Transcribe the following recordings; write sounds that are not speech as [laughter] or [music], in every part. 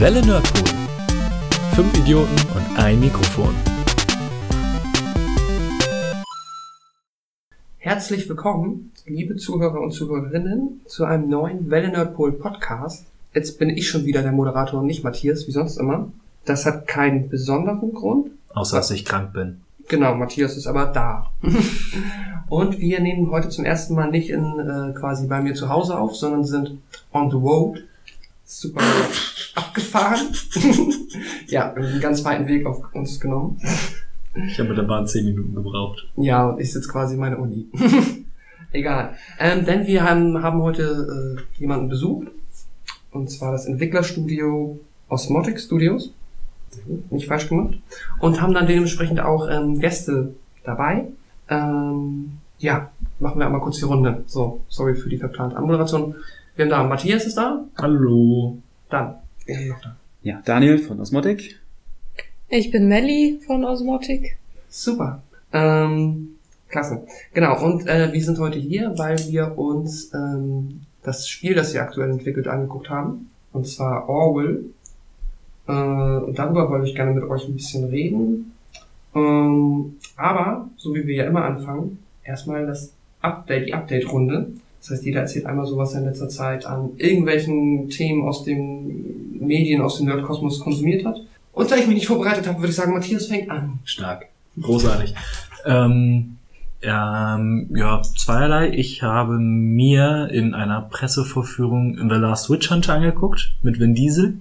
Welle Nerdpool. Fünf Idioten und ein Mikrofon. Herzlich willkommen, liebe Zuhörer und Zuhörerinnen, zu einem neuen Welle Nerdpol Podcast. Jetzt bin ich schon wieder der Moderator und nicht Matthias, wie sonst immer. Das hat keinen besonderen Grund. Außer dass ich krank bin. Genau, Matthias ist aber da. [laughs] und wir nehmen heute zum ersten Mal nicht in äh, quasi bei mir zu Hause auf, sondern sind on the road. Super abgefahren. [laughs] ja, einen ganz weiten Weg auf uns genommen. Ich habe mit der Bahn zehn Minuten gebraucht. Ja, und ich sitze quasi in meiner Uni. [laughs] Egal. Ähm, denn wir haben, haben heute äh, jemanden besucht. Und zwar das Entwicklerstudio Osmotic Studios. Nicht falsch gemacht. Und haben dann dementsprechend auch ähm, Gäste dabei. Ähm, ja, machen wir einmal kurz die Runde. So, sorry für die verplante Anmoderation. Wir haben da Matthias ist da. Hallo. Dann. Ja, Daniel von Osmotic. Ich bin Melli von Osmotic. Super. Ähm, klasse. Genau, und äh, wir sind heute hier, weil wir uns ähm, das Spiel, das ihr aktuell entwickelt, angeguckt haben. Und zwar Orwell. Äh, und darüber wollte ich gerne mit euch ein bisschen reden. Ähm, aber, so wie wir ja immer anfangen, erstmal das Update, die Update-Runde. Das heißt, jeder erzählt einmal so, was er in letzter Zeit an irgendwelchen Themen aus den Medien, aus dem Nerdkosmos konsumiert hat. Und da ich mich nicht vorbereitet habe, würde ich sagen, Matthias fängt an. Stark. Großartig. ähm, ähm, ja, zweierlei. Ich habe mir in einer Pressevorführung in The Last Witch Hunter angeguckt mit Vin Diesel.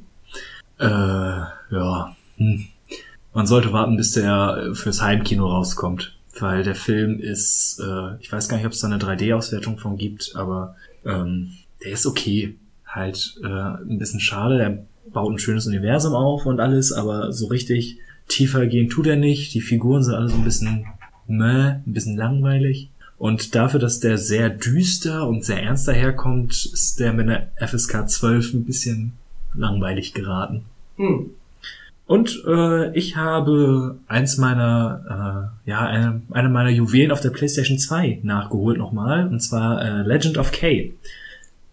Äh, ja. Hm. Man sollte warten, bis der fürs Heimkino rauskommt. Weil der Film ist, äh, ich weiß gar nicht, ob es da eine 3D-Auswertung von gibt, aber ähm, der ist okay. Halt äh, ein bisschen schade. Er baut ein schönes Universum auf und alles, aber so richtig tiefer gehen tut er nicht. Die Figuren sind alle so ein bisschen meh, ein bisschen langweilig. Und dafür, dass der sehr düster und sehr ernst daherkommt, ist der mit einer FSK 12 ein bisschen langweilig geraten. Hm. Und äh, ich habe eins meiner, äh, ja, eine, eine meiner Juwelen auf der PlayStation 2 nachgeholt nochmal, und zwar äh, Legend of K.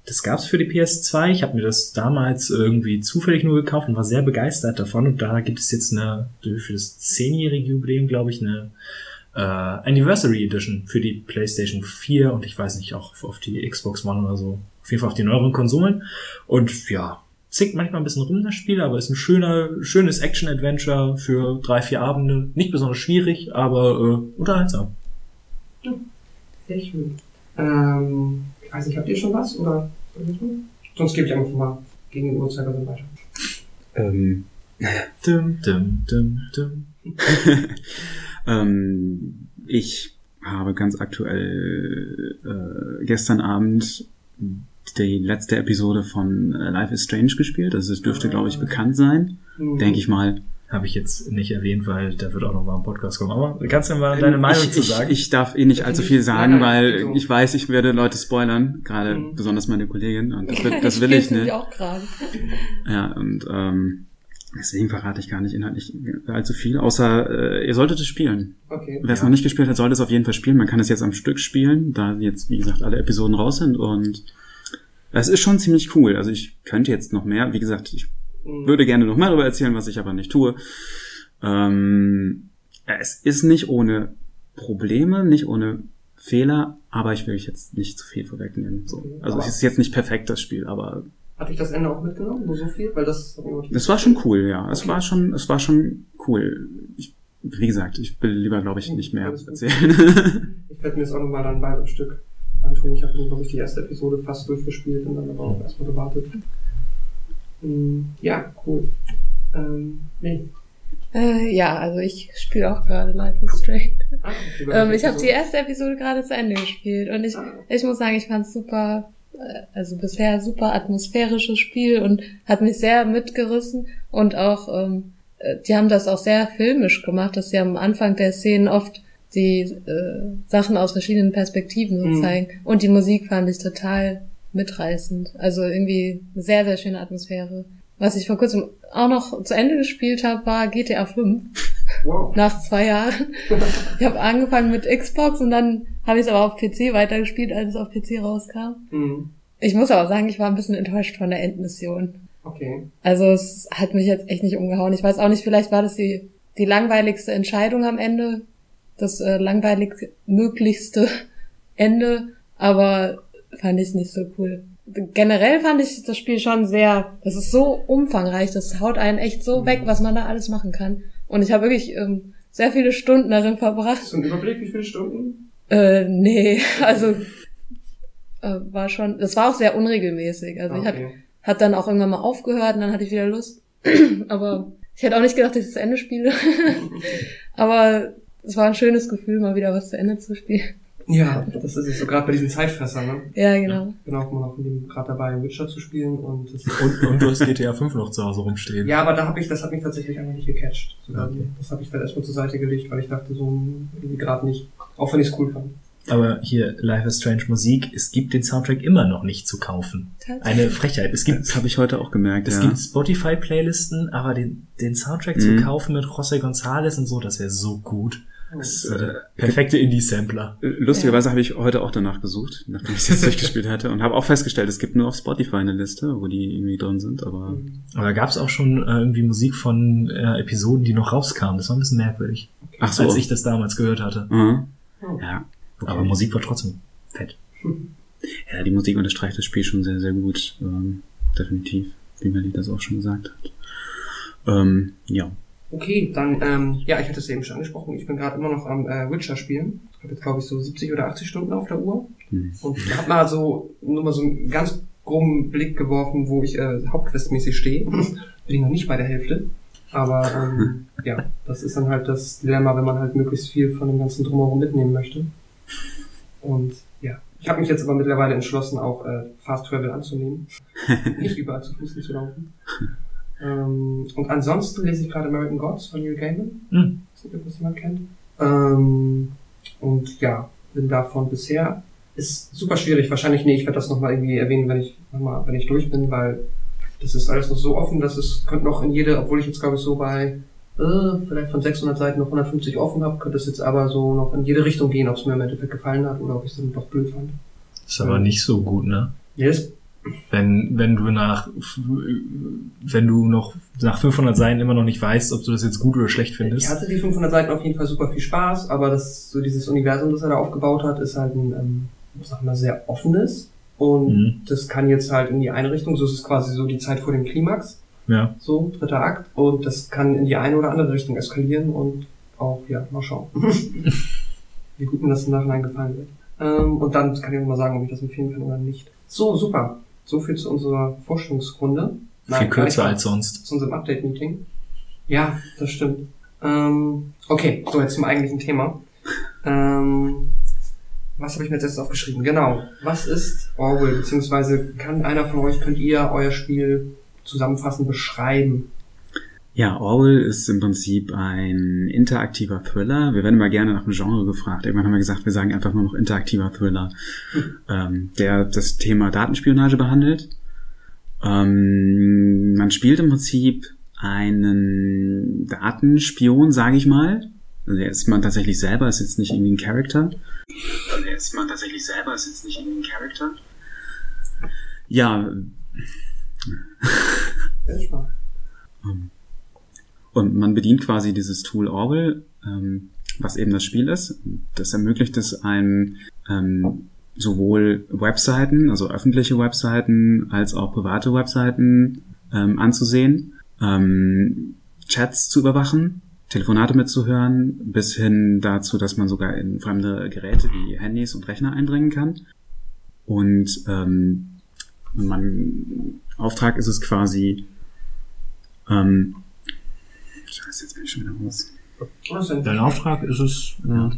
Das gab's für die PS2. Ich habe mir das damals irgendwie zufällig nur gekauft und war sehr begeistert davon. Und da gibt es jetzt eine, für das zehnjährige Jubiläum, glaube ich, eine äh, Anniversary Edition für die PlayStation 4 und ich weiß nicht, auch auf die Xbox One oder so. Auf jeden Fall auf die neueren Konsolen. Und ja, zickt manchmal ein bisschen rum, das Spiel, aber ist ein schöner, schönes Action-Adventure für drei, vier Abende. Nicht besonders schwierig, aber äh, unterhaltsam. Sehr schön. Ähm, ich weiß nicht, habt ihr schon was? Oder sonst gebe ich einfach mal gegen den Uhrzeigersinn weiter. Ähm, Dum, dum, dum, dum. [laughs] ähm, ich habe ganz aktuell äh, gestern Abend die letzte Episode von äh, Life is Strange gespielt. Also es dürfte, glaube ich, bekannt sein. Hm. Denke ich mal. Habe ich jetzt nicht erwähnt, weil da wird auch noch mal ein Podcast kommen. Aber kannst du mal deine Meinung ich, zu ich, sagen? Ich darf eh nicht allzu viel sagen, nein, weil also- ich weiß, ich werde Leute spoilern, gerade Mhm. besonders meine Kollegin. Und das will, [laughs] das will ich nicht. auch gerade. Ja, und ähm, deswegen verrate ich gar nicht inhaltlich allzu viel, außer äh, ihr solltet es spielen. Okay. Wer es Ja. noch nicht gespielt hat, sollte es auf jeden Fall spielen. Man kann es jetzt am Stück spielen, da jetzt, wie gesagt, alle Episoden raus sind und es ist schon ziemlich cool. Also ich könnte jetzt noch mehr. Wie gesagt, ich Hm. würde gerne noch mehr darüber erzählen, was ich aber nicht tue. Ähm, es ist nicht ohne Probleme, nicht ohne Fehler, aber ich will jetzt nicht zu viel vorwegnehmen. So. Okay, Also es ist jetzt nicht perfekt, das Spiel, aber Hat dich das Ende auch mitgenommen? Nur so viel? Weil das es war schon cool, ja. Es Okay. war schon, es war schon cool. Ich, wie gesagt, ich will lieber, glaube ich, nicht mehr erzählen. [laughs] Ich werde mir jetzt auch nochmal dann beide Stück antun. Ich habe, glaube ich, die erste Episode fast durchgespielt und dann aber auch erstmal gewartet. Hm, Ja, cool. Ähm, nee. Äh, ja, also ich spiele auch gerade Life is Strange. Ah, Ähm, ich habe die Episode. erste Episode gerade zu Ende gespielt und ich, Ah, ich muss sagen, ich fand es super, äh, also bisher super atmosphärisches Spiel und hat mich sehr mitgerissen und auch, ähm, äh, die haben das auch sehr filmisch gemacht, dass sie am Anfang der Szenen oft die äh, Sachen aus verschiedenen Perspektiven so Mhm. zeigen und die Musik fand ich total mitreißend. Also irgendwie sehr, sehr schöne Atmosphäre. Was ich vor kurzem auch noch zu Ende gespielt habe, war GTA 5 Wow. [laughs] nach zwei Jahren. [laughs] Ich habe angefangen mit Xbox und dann habe ich es aber auf PC weitergespielt, als es auf PC rauskam. Hm. Ich muss aber sagen, ich war ein bisschen enttäuscht von der Endmission. Okay. Also es hat mich jetzt echt nicht umgehauen. Ich weiß auch nicht, vielleicht war das die, die langweiligste Entscheidung am Ende, das äh, langweilig möglichste [laughs] Ende, aber fand ich nicht so cool. Generell fand ich das Spiel schon sehr, das ist so umfangreich, das haut einen echt so weg, was man da alles machen kann. Und ich habe wirklich ähm, sehr viele Stunden darin verbracht. Hast du einen Überblick, wie viele Stunden? Äh, nee, [laughs] also äh, war schon, das war auch sehr unregelmäßig. Also ich hatte okay. hat dann auch irgendwann mal aufgehört und dann hatte ich wieder Lust. [clears throat] Aber ich hätte auch nicht gedacht, dass ich das Ende spiele. [laughs] Aber es war ein schönes Gefühl, mal wieder was zu Ende zu spielen. Ja, das ist es so gerade bei diesen Zeitfressern, ne? Ja, genau. Bin auch immer noch gerade dabei, Witcher zu spielen und das [laughs] Und, und du hast GTA 5 noch zu Hause rumstehen. Ja, aber da habe ich, das hat mich tatsächlich einfach nicht gecatcht. Sogar. Okay. Das habe ich dann erstmal zur Seite gelegt, weil ich dachte so irgendwie gerade nicht, auch wenn ich es cool fand. Aber hier, Life is Strange Musik, es gibt den Soundtrack immer noch nicht zu kaufen. Tatsächlich. Eine Frechheit. Es gibt, Das habe ich heute auch gemerkt, es ja. gibt Spotify-Playlisten, aber den, den Soundtrack zu Mhm. kaufen mit José González und so, das wäre so gut. Das ist Äh, der perfekte Indie-Sampler. Lustigerweise habe ich heute auch danach gesucht, nachdem ich es jetzt [laughs] durchgespielt hatte und habe auch festgestellt, es gibt nur auf Spotify eine Liste, wo die irgendwie drin sind, aber Mhm. Aber da gab es auch schon äh, irgendwie Musik von äh, Episoden, die noch rauskamen. Das war ein bisschen merkwürdig, ach so. als ich das damals gehört hatte. Mhm. Oh. Ja. Okay. Aber Musik war trotzdem fett. [laughs] Ja, die Musik unterstreicht das Spiel schon sehr, sehr gut. Ähm, definitiv, wie Melly das auch schon gesagt hat. Ähm, ja. Okay, dann, ähm, ja, ich hatte es eben schon angesprochen, ich bin gerade immer noch am äh, Witcher spielen. Ich habe jetzt, glaube ich, so 70 oder 80 Stunden auf der Uhr. Hm. Und habe mal so, nur mal so einen ganz groben Blick geworfen, wo ich äh, hauptquestmäßig stehe. [laughs] bin ich noch nicht bei der Hälfte. Aber ähm, [laughs] ja, das ist dann halt das Dilemma, wenn man halt möglichst viel von dem ganzen Drumherum mitnehmen möchte. Und ja, ich habe mich jetzt aber mittlerweile entschlossen, auch äh, Fast Travel anzunehmen. [laughs] nicht überall zu Fuß zu laufen. Ähm, und ansonsten lese ich gerade American Gods von Neil Gaiman. Hm. Ich weiß nicht, ob das jemand kennt. Ähm, und ja, bin davon bisher. Ist super schwierig. Wahrscheinlich, nee, ich werde das nochmal irgendwie erwähnen, wenn ich nochmal, wenn ich durch bin, weil das ist alles noch so offen, dass es könnte noch in jede, obwohl ich jetzt glaube ich so bei äh, vielleicht von 600 Seiten noch 150 offen habe, könnte es jetzt aber so noch in jede Richtung gehen, ob es mir im Endeffekt gefallen hat oder ob ich es dann doch blöd fand. Ist aber nicht so gut, ne? Ja, das, Wenn, wenn du nach, wenn du noch nach 500 Seiten immer noch nicht weißt, ob du das jetzt gut oder schlecht ich findest. hatte die 500 Seiten auf jeden Fall super viel Spaß, aber das so dieses Universum, das er da aufgebaut hat, ist halt ein, ähm, ich sag mal, sehr offenes und Mhm. das kann jetzt halt in die eine Richtung, so ist es quasi so die Zeit vor dem Klimax. Ja. so, dritter Akt, und das kann in die eine oder andere Richtung eskalieren und auch, ja, mal schauen, [laughs] wie gut mir das im Nachhinein gefallen wird. Ähm, und dann kann ich noch mal sagen, ob ich das empfehlen kann oder nicht. So, super. So viel zu unserer Forschungsrunde. Viel gar nicht kürzer als sonst. Zu unserem Update-Meeting. Ja, das stimmt. Ähm, okay, so jetzt zum eigentlichen Thema. Ähm, was habe ich mir jetzt, jetzt aufgeschrieben? Genau. Was ist Orwell? Beziehungsweise kann einer von euch, könnt ihr euer Spiel zusammenfassend beschreiben? Ja, Orwell ist im Prinzip ein interaktiver Thriller. Wir werden mal gerne nach dem Genre gefragt. Irgendwann haben wir gesagt, wir sagen einfach nur noch interaktiver Thriller, [laughs] ähm, der das Thema Datenspionage behandelt. Ähm, man spielt im Prinzip einen Datenspion, sage ich mal. Also er ist man tatsächlich selber, ist jetzt nicht irgendwie ein Charakter. Also er ist man tatsächlich selber, ist jetzt nicht irgendwie ein Charakter. Ja, spannend. Und man bedient quasi dieses Tool Orwell, ähm, was eben das Spiel ist. Das ermöglicht es einem ähm, sowohl Webseiten, also öffentliche Webseiten, als auch private Webseiten ähm, anzusehen, ähm, Chats zu überwachen, Telefonate mitzuhören, bis hin dazu, dass man sogar in fremde Geräte wie Handys und Rechner eindringen kann. Und ähm, mein Auftrag ist es quasi, ähm, Scheiße, jetzt bin ich schon wieder raus. Dein Auftrag ist es, ja,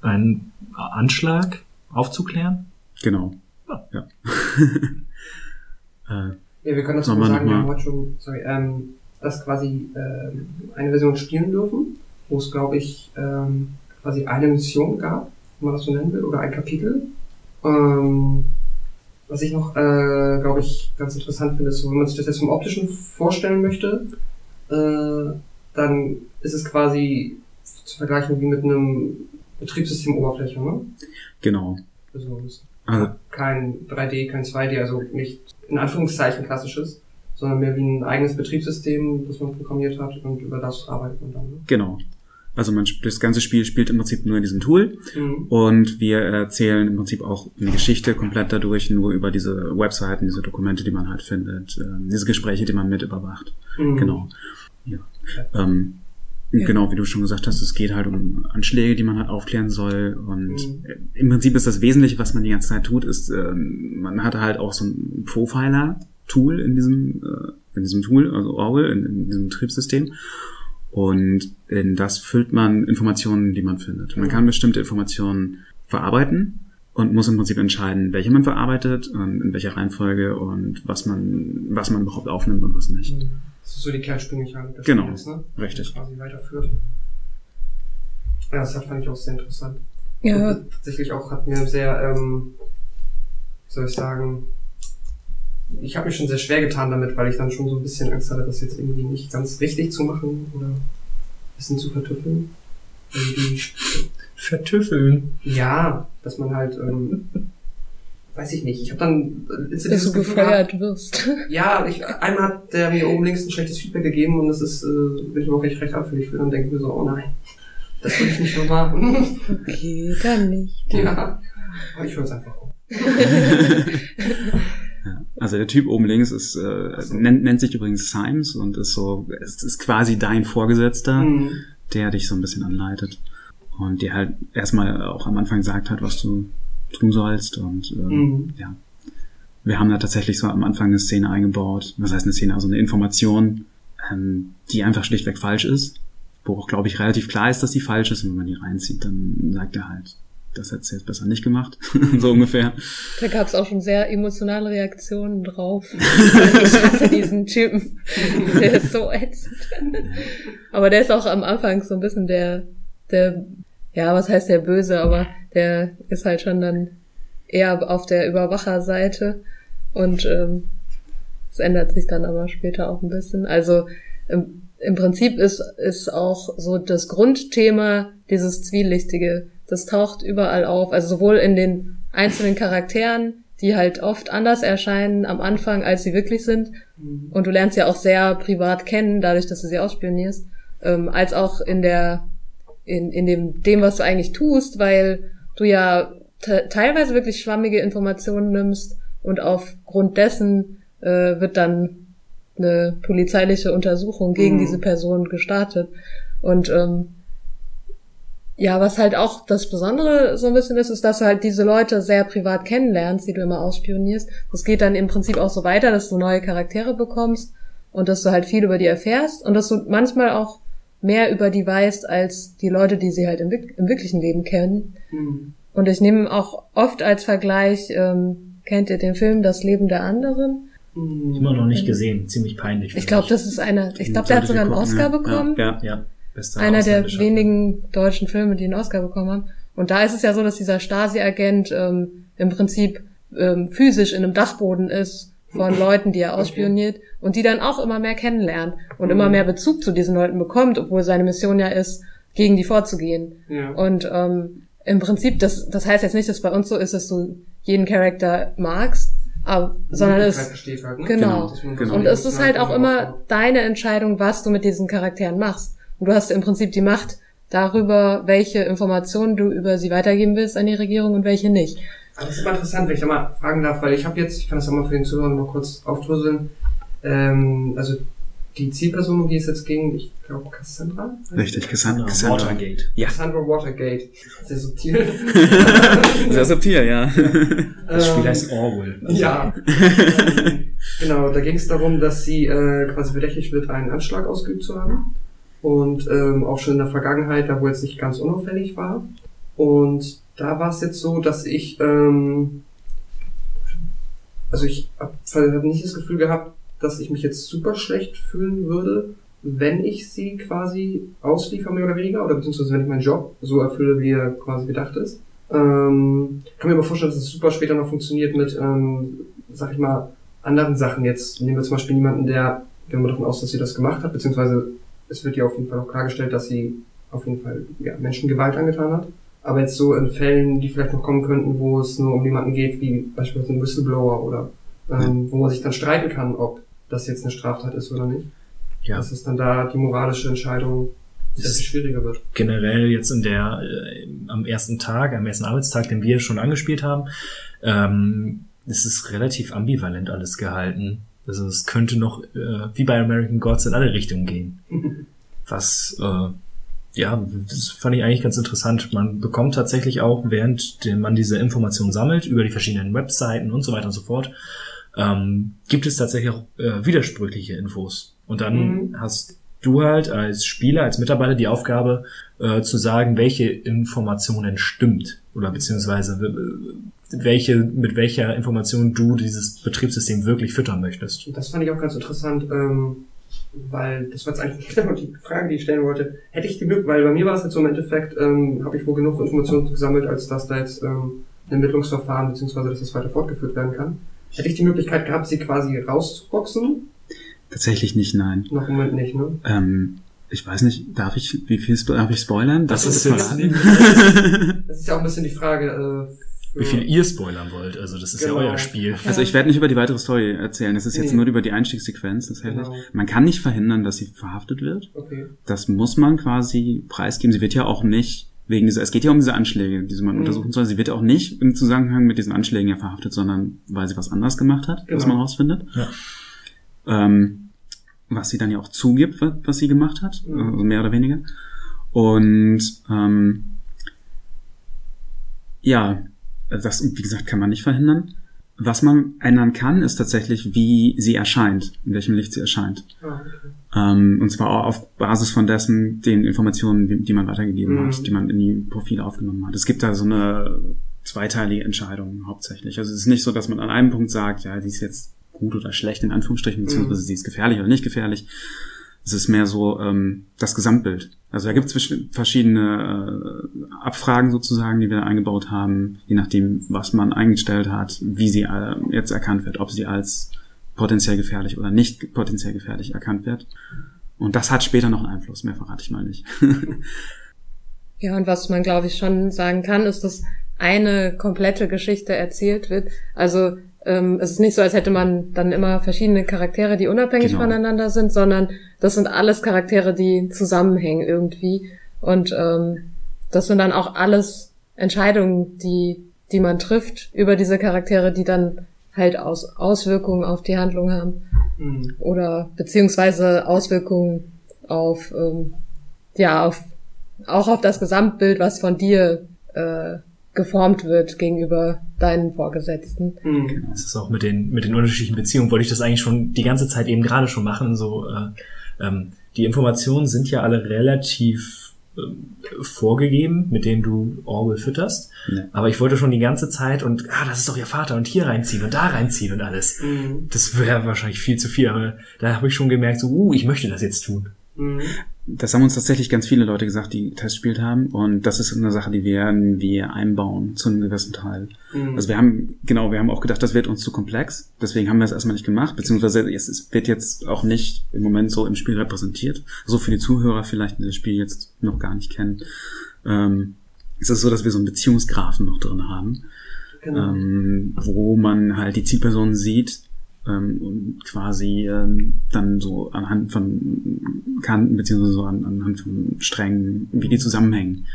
einen Anschlag aufzuklären. Genau. Ja. Ja. [laughs] äh, Ja, wir können das mal sagen, wir haben heute schon, sorry, ähm, das quasi ähm, eine Version spielen dürfen, wo es, glaube ich, ähm, quasi eine Mission gab, wenn man das so nennen will, oder ein Kapitel. Ähm, was ich noch, äh, glaube ich, ganz interessant finde, ist, so, wenn man sich das jetzt vom Optischen vorstellen möchte, äh, dann ist es quasi zu vergleichen wie mit einem Betriebssystemoberfläche, ne? genau. Also Also, kein 3D, kein 2D, also nicht in Anführungszeichen klassisches. sondern mehr wie ein eigenes Betriebssystem, das man programmiert hat und über das arbeitet man dann. Ne? Genau. Also man, das ganze Spiel spielt im Prinzip nur in diesem Tool Mhm. und wir erzählen im Prinzip auch eine Geschichte komplett dadurch, nur über diese Webseiten, diese Dokumente, die man halt findet, äh, diese Gespräche, die man mit überwacht. Mhm. Genau. Ja. Ähm, Ja. Genau, wie du schon gesagt hast, es geht halt um Anschläge, die man halt aufklären soll. Und Mhm. im Prinzip ist das Wesentliche, was man die ganze Zeit tut, ist, ähm, man hat halt auch so ein Profiler-Tool in diesem, äh, in diesem Tool, also Orwell, in, in diesem Betriebssystem. Und in das füllt man Informationen, die man findet. Man kann bestimmte Informationen verarbeiten und muss im Prinzip entscheiden, welche man verarbeitet, und in welcher Reihenfolge und was man, was man überhaupt aufnimmt und was nicht. Mhm. Das ist so die Kernspringmechanik des Genau. Spiels, ne? Richtig. Quasi weiterführt. Ja, das hat, fand ich auch sehr interessant. Ja, Und tatsächlich auch hat mir sehr, ähm, wie soll ich sagen, ich habe mich schon sehr schwer getan damit, weil ich dann schon so ein bisschen Angst hatte, das jetzt irgendwie nicht ganz richtig zu machen oder ein bisschen zu vertüffeln. Irgendwie, Vertüffeln. ja, dass man halt, ähm, [laughs] weiß ich nicht. Ich habe dann äh, dass du Gefühl gehabt, gefeuert wirst. [laughs] ja, ich, einmal hat der mir oben links ein schlechtes Feedback gegeben und das ist, äh, bin ich aber auch recht, recht anfällig für. Dann denke ich mir so, oh nein, das will ich nicht nur machen. [laughs] Okay, dann nicht. ja, aber ich höre es einfach auf. Ja. [laughs] Also der Typ oben links ist, äh, nennt, nennt sich übrigens Symes und ist so, es ist quasi dein Vorgesetzter, Mhm. der dich so ein bisschen anleitet und dir halt erstmal auch am Anfang sagt hat, was du tun sollst und äh, Mhm. ja. Wir haben da tatsächlich so am Anfang eine Szene eingebaut, was heißt eine Szene, also eine Information, ähm, die einfach schlichtweg falsch ist, wo auch, glaube ich, relativ klar ist, dass die falsch ist und wenn man die reinzieht, dann sagt er halt, das hättest du jetzt besser nicht gemacht, [laughs] so ungefähr. Da gab es auch schon sehr emotionale Reaktionen drauf. [laughs] ich hasse diesen Typen. Der ist so ätzend. Aber der ist auch am Anfang so ein bisschen der, der, ja, was heißt der Böse, aber der ist halt schon dann eher auf der Überwacherseite und ähm, es ändert sich dann aber später auch ein bisschen. Also im, im Prinzip ist, ist auch so das Grundthema dieses Zwielichtige. Das taucht überall auf. Also sowohl in den einzelnen Charakteren, die halt oft anders erscheinen am Anfang, als sie wirklich sind. Mhm. Und du lernst ja auch sehr privat kennen, dadurch, dass du sie ausspionierst, ähm, als auch in der, in, in dem, dem, was du eigentlich tust, weil du ja te teilweise wirklich schwammige Informationen nimmst und aufgrund dessen äh, wird dann eine polizeiliche Untersuchung gegen Mhm. diese Person gestartet. Und ähm, ja, was halt auch das Besondere so ein bisschen ist, ist, dass du halt diese Leute sehr privat kennenlernst, die du immer ausspionierst. Das geht dann im Prinzip auch so weiter, dass du neue Charaktere bekommst und dass du halt viel über die erfährst und dass du manchmal auch mehr über die weißt als die Leute, die sie halt im, im wirklichen Leben kennen. Mhm. Und ich nehme auch oft als Vergleich, ähm, kennt ihr den Film Das Leben der anderen? Mhm. Immer noch nicht gesehen. Ziemlich peinlich. Ich glaube, das ist einer, ich glaube, der hat sogar einen gucken, Oscar ja. bekommen. Ja, ja. Ja, bester einer der wenigen deutschen Filme, die einen Oscar bekommen haben. Und da ist es ja so, dass dieser Stasi-Agent ähm, im Prinzip ähm, physisch in einem Dachboden ist von [laughs] Leuten, die er ausspioniert und die dann auch immer mehr kennenlernt und immer mehr Bezug zu diesen Leuten bekommt, obwohl seine Mission ja ist, gegen die vorzugehen. Ja. Und ähm, im Prinzip, das, das heißt jetzt nicht, dass bei uns so ist, dass du jeden Charakter magst, aber, sondern es halt, ne? Genau. Genau. so und es ist halt auch immer aufbaut. deine Entscheidung, was du mit diesen Charakteren machst. Und du hast im Prinzip die Macht darüber, welche Informationen du über sie weitergeben willst an die Regierung und welche nicht. Aber das ist immer interessant, wenn ich da mal fragen darf, weil ich habe jetzt, ich kann das auch mal für den Zuhörern mal kurz aufdröseln, ähm, also die Zielperson, um die es jetzt ging, ich glaube Cassandra? Richtig, Cassandra. Cassandra. Watergate. Ja, Cassandra Watergate. Sehr subtil. [laughs] sehr subtil, ja. Das Spiel Ähm, heißt Orwell. Ja. ähm, [laughs] genau, da ging es darum, dass sie äh, quasi verdächtigt wird, einen Anschlag ausgeübt zu haben. Und ähm, auch schon in der Vergangenheit, da wo jetzt nicht ganz unauffällig war. Und da war es jetzt so, dass ich, ähm, also ich habe hab nicht das Gefühl gehabt, dass ich mich jetzt super schlecht fühlen würde, wenn ich sie quasi ausliefer, mehr oder weniger, oder beziehungsweise wenn ich meinen Job so erfülle, wie er quasi gedacht ist. Ähm, kann mir aber vorstellen, dass es super später noch funktioniert mit, ähm, sag ich mal, anderen Sachen. Jetzt nehmen wir zum Beispiel jemanden, der, gehen wir davon aus, dass sie das gemacht hat, beziehungsweise es wird ja auf jeden Fall auch klargestellt, dass sie auf jeden Fall ja, Menschengewalt angetan hat. Aber jetzt so in Fällen, die vielleicht noch kommen könnten, wo es nur um jemanden geht, wie beispielsweise ein Whistleblower oder ähm, wo man sich dann streiten kann, ob das jetzt eine Straftat ist oder nicht. Ja. Dass es dann da die moralische Entscheidung sehr viel schwieriger wird. generell jetzt in der äh, am ersten Tag, am ersten Arbeitstag, den wir schon angespielt haben, ähm, es ist relativ ambivalent alles gehalten. Also es könnte noch äh, wie bei American Gods in alle Richtungen gehen. [laughs] Was äh, ja, das fand ich eigentlich ganz interessant. Man bekommt tatsächlich auch, während man diese Informationen sammelt, über die verschiedenen Webseiten und so weiter und so fort, ähm, gibt es tatsächlich auch äh, widersprüchliche Infos. Und dann Mhm. hast du halt als Spieler, als Mitarbeiter die Aufgabe äh, zu sagen, welche Informationen stimmt oder beziehungsweise äh, welche mit welcher Information du dieses Betriebssystem wirklich füttern möchtest. Das fand ich auch ganz interessant, ähm, weil das war jetzt eigentlich genau [laughs] die Frage, die ich stellen wollte. Hätte ich die Glück, weil bei mir war das jetzt so im Endeffekt, ähm, habe ich wohl genug Informationen gesammelt, als dass da jetzt ähm, ein Ermittlungsverfahren beziehungsweise dass das weiter fortgeführt werden kann. Hätte ich die Möglichkeit gehabt, sie quasi rauszuboxen? Tatsächlich nicht, nein. Noch im Moment nicht, ne? Ähm, ich weiß nicht, darf ich, wie viel darf ich spoilern? Das Darf ist jetzt? [laughs] Das ist ja auch ein bisschen die Frage, äh, Wie viel ihr spoilern wollt. Also das ist Genau. ja euer Spiel. Also ich werde nicht über die weitere Story erzählen. Das ist jetzt Nee. nur über die Einstiegssequenz tatsächlich. Genau. Man kann nicht verhindern, dass sie verhaftet wird. Okay. Das muss man quasi preisgeben. Sie wird ja auch nicht wegen dieser, es geht ja um diese Anschläge, die man Mhm. untersuchen soll. Sie wird auch nicht im Zusammenhang mit diesen Anschlägen ja verhaftet, sondern weil sie was anderes gemacht hat, was Genau. man rausfindet. Ja. Ähm, was sie dann ja auch zugibt, was, was sie gemacht hat, Mhm. also mehr oder weniger. Und ähm, ja, das, wie gesagt, kann man nicht verhindern. Was man ändern kann, ist tatsächlich, wie sie erscheint, in welchem Licht sie erscheint. Ah, okay. Ähm, und zwar auch auf Basis von dessen, den Informationen, die, die man weitergegeben Mhm. hat, die man in die Profile aufgenommen hat. Es gibt da so eine zweiteilige Entscheidung hauptsächlich. Also es ist nicht so, dass man an einem Punkt sagt, ja, die ist jetzt gut oder schlecht in Anführungsstrichen, beziehungsweise Mhm. sie ist gefährlich oder nicht gefährlich. Es ist mehr so ähm, das Gesamtbild. Also da gibt es verschiedene äh, Abfragen sozusagen, die wir eingebaut haben, je nachdem, was man eingestellt hat, wie sie äh, jetzt erkannt wird, ob sie als potenziell gefährlich oder nicht potenziell gefährlich erkannt wird. Und das hat später noch einen Einfluss, mehr verrate ich mal nicht. [laughs] Ja, und was man, glaube ich, schon sagen kann, ist, dass eine komplette Geschichte erzählt wird. Also ähm, es ist nicht so, als hätte man dann immer verschiedene Charaktere, die unabhängig Genau. voneinander sind, sondern das sind alles Charaktere, die zusammenhängen irgendwie. Und ähm, das sind dann auch alles Entscheidungen, die, die man trifft über diese Charaktere, die dann halt aus Auswirkungen auf die Handlung haben Mhm. oder beziehungsweise Auswirkungen auf ähm, ja auf auch auf das Gesamtbild, was von dir äh, geformt wird gegenüber deinen Vorgesetzten. Mhm. Das ist auch mit den, mit den unterschiedlichen Beziehungen, wollte ich das eigentlich schon die ganze Zeit eben gerade schon machen. So, äh, ähm, die Informationen sind ja alle relativ ähm, vorgegeben, mit denen du Orwell fütterst. Ja. Aber ich wollte schon die ganze Zeit und, ah, das ist doch ihr Vater und hier reinziehen und da reinziehen und alles. Mhm. Das wäre wahrscheinlich viel zu viel, aber da habe ich schon gemerkt, so, uh, ich möchte das jetzt tun. Mhm. Das haben uns tatsächlich ganz viele Leute gesagt, die Test gespielt haben. Und das ist eine Sache, die werden wir einbauen zu einem gewissen Teil. Mhm. Also wir haben, genau, wir haben auch gedacht, das wird uns zu komplex. Deswegen haben wir es erstmal nicht gemacht, beziehungsweise es, es wird jetzt auch nicht im Moment so im Spiel repräsentiert. So für die Zuhörer vielleicht, die das Spiel jetzt noch gar nicht kennen. Ähm, es ist so, dass wir so einen Beziehungsgrafen noch drin haben, genau. ähm, wo man halt die Zielpersonen sieht ähm, und quasi ähm, dann so anhand von Kanten beziehungsweise so an, anhand von Strängen, wie die zusammenhängen.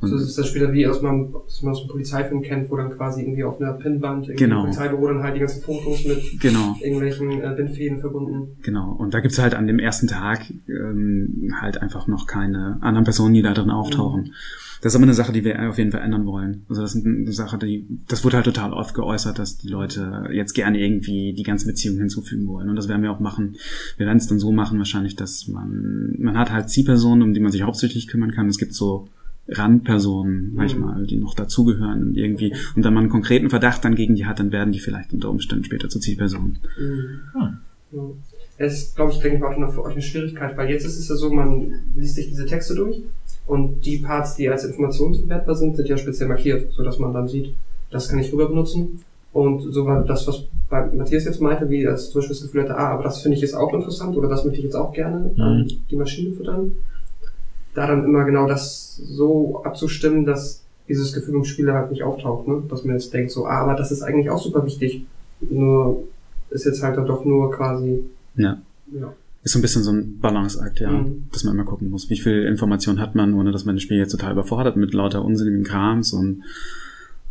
Und So ist das später wie aus man, aus dem Polizeifilm kennt, wo dann quasi irgendwie auf einer Pinnwand irgendwie Genau. Polizeibüro dann halt die ganzen Fotos mit genau. irgendwelchen äh, Bindfäden verbunden. Genau, und da gibt's halt an dem ersten Tag ähm, halt einfach noch keine anderen Personen, die da drin auftauchen. Das ist aber eine Sache, die wir auf jeden Fall ändern wollen. Also das ist eine Sache, die, das wurde halt total oft geäußert, dass die Leute jetzt gerne irgendwie die ganzen Beziehungen hinzufügen wollen. Und das werden wir auch machen. Wir werden es dann so machen wahrscheinlich, dass man, man hat halt Zielpersonen, um die man sich hauptsächlich kümmern kann. Es gibt so Randpersonen manchmal, die noch dazugehören und irgendwie, und wenn man einen konkreten Verdacht dann gegen die hat, dann werden die vielleicht unter Umständen später zu Zielpersonen. Mhm. Hm. Ja. Es ist, glaube ich, denke ich mal auch noch für euch eine Schwierigkeit, weil jetzt ist es ja so, man liest sich diese Texte durch und die Parts, die als informationsverwertbar sind, sind ja speziell markiert, sodass man dann sieht, das kann ich rüber benutzen. Und so war das, was bei Matthias jetzt meinte, wie er zum Beispiel das Gefühl hatte, ah, aber das finde ich jetzt auch interessant oder das möchte ich jetzt auch gerne an Mhm. die Maschine füttern. Da dann immer genau das so abzustimmen, dass dieses Gefühl im Spieler halt nicht auftaucht, ne? Dass man jetzt denkt so, ah, aber das ist eigentlich auch super wichtig. Nur ist jetzt halt dann doch nur quasi Ja. Ja. Ist so ein bisschen so ein Balanceakt, ja, Mhm. dass man immer gucken muss, wie viel Information hat man, ohne dass man das Spiel jetzt total überfordert mit lauter unsinnigen Krams und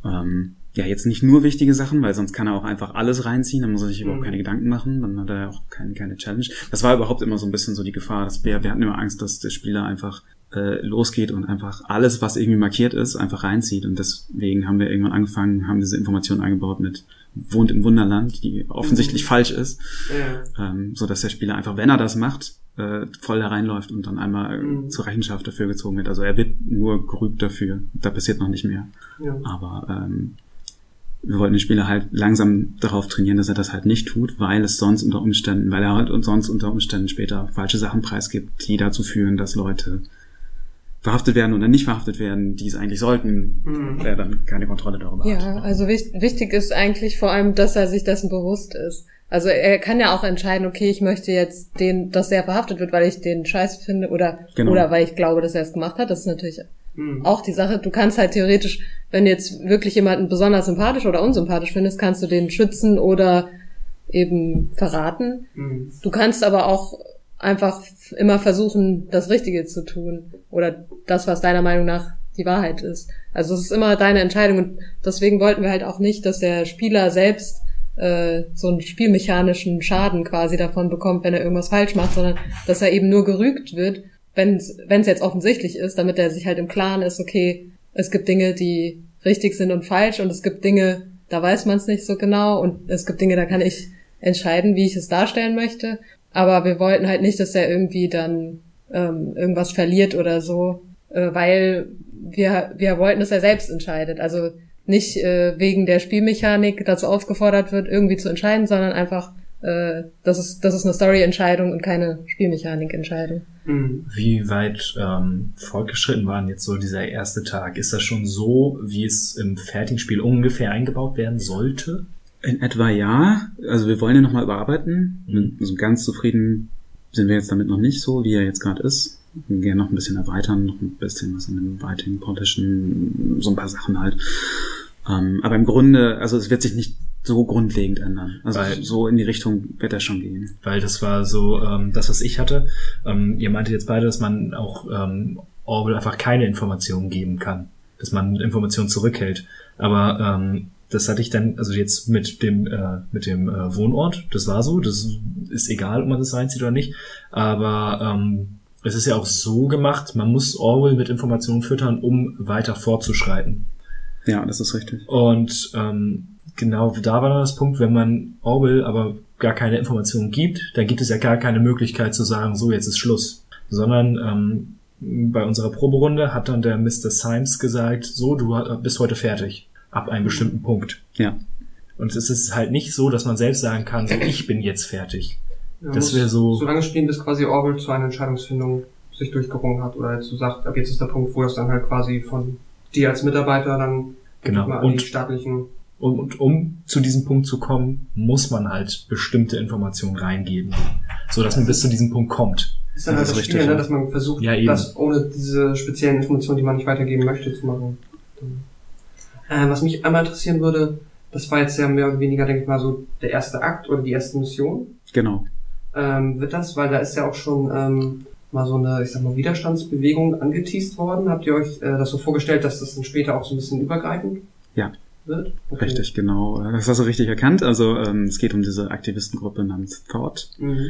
ähm, ja, jetzt nicht nur wichtige Sachen, weil sonst kann er auch einfach alles reinziehen, dann muss er sich überhaupt Mhm. keine Gedanken machen, dann hat er ja auch kein, keine Challenge. Das war überhaupt immer so ein bisschen so die Gefahr, dass wir, wir hatten immer Angst, dass der Spieler einfach äh, losgeht und einfach alles, was irgendwie markiert ist, einfach reinzieht und deswegen haben wir irgendwann angefangen, haben diese Information eingebaut mit wohnt im Wunderland, die offensichtlich Mhm. falsch ist, Ja. ähm, so dass der Spieler einfach, wenn er das macht, äh, voll da reinläuft und dann einmal äh, Mhm. zur Rechenschaft dafür gezogen wird. Also er wird nur gerügt dafür. Da passiert noch nicht mehr. ja. Aber ähm, wir wollten den Spieler halt langsam darauf trainieren, dass er das halt nicht tut, weil es sonst unter Umständen, weil er halt sonst unter Umständen später falsche Sachen preisgibt, die dazu führen, dass Leute verhaftet werden oder nicht verhaftet werden, die es eigentlich sollten, Mhm. der dann keine Kontrolle darüber hat. Ja, also wich- wichtig ist eigentlich vor allem, dass er sich dessen bewusst ist. Also er kann ja auch entscheiden, okay, ich möchte jetzt den, dass der verhaftet wird, weil ich den scheiße finde oder, Genau. oder weil ich glaube, dass er es gemacht hat. Das ist natürlich Mhm. auch die Sache. Du kannst halt theoretisch, wenn du jetzt wirklich jemanden besonders sympathisch oder unsympathisch findest, kannst du den schützen oder eben verraten. Mhm. Du kannst aber auch einfach immer versuchen, das Richtige zu tun oder das, was deiner Meinung nach die Wahrheit ist. Also es ist immer deine Entscheidung und deswegen wollten wir halt auch nicht, dass der Spieler selbst äh, so einen spielmechanischen Schaden quasi davon bekommt, wenn er irgendwas falsch macht, sondern dass er eben nur gerügt wird, wenn es jetzt offensichtlich ist, damit er sich halt im Klaren ist, okay, es gibt Dinge, die richtig sind und falsch und es gibt Dinge, da weiß man es nicht so genau und es gibt Dinge, da kann ich entscheiden, wie ich es darstellen möchte. Aber wir wollten halt nicht, dass er irgendwie dann ähm, irgendwas verliert oder so, äh, weil wir, wir wollten, dass er selbst entscheidet. Also nicht äh, wegen der Spielmechanik dazu aufgefordert wird, irgendwie zu entscheiden, sondern einfach, äh, das ist, das ist eine Story-Entscheidung und keine Spielmechanik-Entscheidung. Mhm. Wie weit ähm, fortgeschritten war denn jetzt so dieser erste Tag? Ist das schon so, wie es im fertigen Spiel ungefähr eingebaut werden sollte? In etwa ja. Also wir wollen ihn nochmal überarbeiten. Mhm. Also ganz zufrieden sind wir jetzt damit noch nicht so, wie er jetzt gerade ist. Wir gerne noch ein bisschen erweitern, noch ein bisschen was an dem Writing, Politician, so ein paar Sachen halt. Ähm, aber im Grunde, also es wird sich nicht so grundlegend ändern. Also Weil- so in die Richtung wird er schon gehen. Weil das war so ähm, das, was ich hatte. Ähm, ihr meintet jetzt beide, dass man auch ähm, Orwell einfach keine Informationen geben kann. Dass man Informationen zurückhält. Aber ähm, das hatte ich dann, also jetzt mit dem, äh, mit dem äh, Wohnort, das war so, das ist egal, ob man das reinzieht oder nicht. Aber ähm, es ist ja auch so gemacht, man muss Orwell mit Informationen füttern, um weiter fortzuschreiten. Ja, das ist richtig. Und ähm, genau da war dann das Punkt, wenn man Orwell aber gar keine Informationen gibt, dann gibt es ja gar keine Möglichkeit zu sagen, so jetzt ist Schluss. Sondern ähm, bei unserer Proberunde hat dann der Mr. Symes gesagt, so, du bist heute fertig. Ab einem bestimmten Punkt. Ja. Und es ist halt nicht so, dass man selbst sagen kann, so, ich bin jetzt fertig. Ja, Das muss wäre so- So lange spielen, bis quasi Orwell zu einer Entscheidungsfindung sich durchgerungen hat oder jetzt so sagt, ab jetzt ist der Punkt, wo das dann halt quasi von dir als Mitarbeiter dann Genau. mal an Und- die staatlichen Und, und um zu diesem Punkt zu kommen, muss man halt bestimmte Informationen reingeben. So dass man bis zu diesem Punkt kommt. ist dann Das halt ist das richtig, Spiel, ne, dass man versucht, Ja, das ohne diese speziellen Informationen, die man nicht weitergeben möchte, zu machen. Äh, was mich einmal interessieren würde, das war jetzt ja mehr oder weniger, denke ich mal, so der erste Akt oder die erste Mission. Genau. Ähm, wird das, weil da ist ja auch schon ähm, mal so eine, ich sag mal, Widerstandsbewegung angeteased worden. Habt ihr euch äh, das so vorgestellt, dass das dann später auch so ein bisschen übergreifend Ja. wird? Okay. Richtig, genau. Das hast du richtig erkannt. Also ähm, es geht um diese Aktivistengruppe namens Thought. Mhm.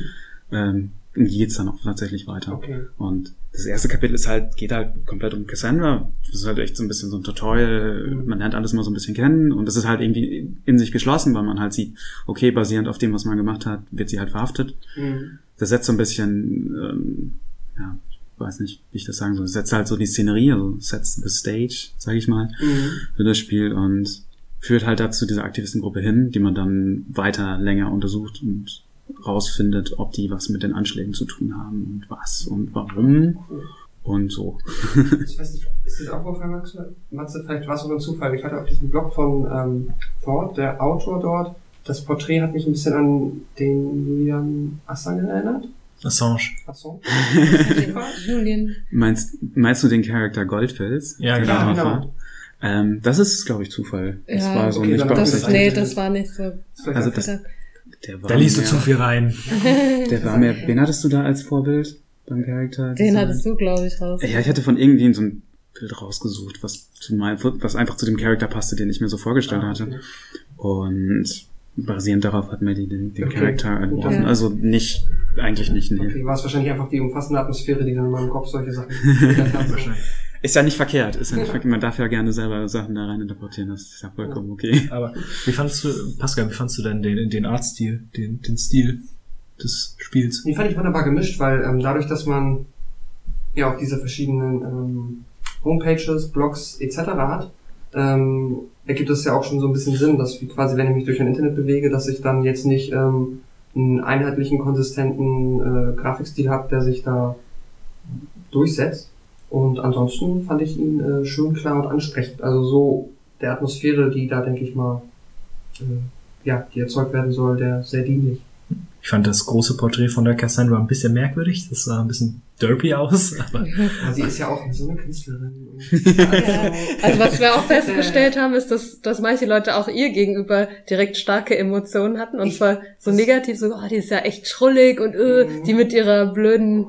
Ähm, geht's dann auch tatsächlich weiter. Okay. Und das erste Kapitel ist halt, geht halt komplett um Cassandra. Das ist halt echt so ein bisschen so ein Tutorial. Mhm. Man lernt alles mal so ein bisschen kennen und das ist halt irgendwie in sich geschlossen, weil man halt sieht, okay, basierend auf dem, was man gemacht hat, wird sie halt verhaftet. Mhm. Das setzt so ein bisschen, ähm, ja, ich weiß nicht, wie ich das sagen soll, das setzt halt so die Szenerie, also setzt the stage, sag ich mal, Mhm. für das Spiel und führt halt dazu dieser Aktivistengruppe hin, die man dann weiter länger untersucht und rausfindet, ob die was mit den Anschlägen zu tun haben und was und warum Cool. und so. Ich weiß nicht, ist das auch aufgefallen, Matze? Matze, vielleicht war es auch ein Zufall. Ich hatte auf diesem Blog von ähm, Ford, der Autor dort, das Porträt hat mich ein bisschen an den Julian Assange erinnert. Assange. Assange? [laughs] Julian. Meinst, meinst du den Charakter Goldfels? Ja, genau. genau. Ähm, das ist, glaube ich, Zufall. Das Ja, war so okay, nicht Das, das nee, das war nicht so. Also einfach- das- Der war Da liest du mehr- zu viel rein. [laughs] Der war mir, wen hattest du da als Vorbild beim Charakter? Den hattest du, glaube ich, raus. Ja, ich hätte von irgendwie so ein Bild rausgesucht, was zu meinem, was einfach zu dem Charakter passte, den ich mir so vorgestellt Ah, hatte. okay. Und basierend darauf hat mir die den, den Okay. Charakter entworfen. Ja. Also nicht, eigentlich nicht, nee. Okay, war es wahrscheinlich einfach die umfassende Atmosphäre, die dann in meinem Kopf solche Sachen [laughs] hat. so. Ist ja nicht verkehrt, ist ja nicht [laughs] verkehrt. Man darf ja gerne selber Sachen da rein interpretieren, das ist ja vollkommen okay. Aber wie fandst du, Pascal, wie fandst du denn den, den Artstil, den, den Stil des Spiels? Die fand ich wunderbar gemischt, weil ähm, dadurch, dass man ja auch diese verschiedenen ähm, Homepages, Blogs etc. hat, ähm, ergibt es ja auch schon so ein bisschen Sinn, dass wie quasi, wenn ich mich durch ein Internet bewege, dass ich dann jetzt nicht ähm, einen einheitlichen, konsistenten äh, Grafikstil habe, der sich da durchsetzt. Und ansonsten fand ich ihn äh, schön klar und ansprechend. Also so der Atmosphäre, die da, denke ich mal, äh, ja, die erzeugt werden soll, der sehr dienlich. Ich fand das große Porträt von der Cassandra ein bisschen merkwürdig. Das sah ein bisschen derpy aus. [laughs] Aber Aber sie ist ja auch so eine Künstlerin. [laughs] Ja. Also was wir auch festgestellt haben, ist, dass, dass manche Leute auch ihr gegenüber direkt starke Emotionen hatten. Und Ich- zwar so negativ, so, oh, die ist ja echt schrullig und äh, Mhm. die mit ihrer blöden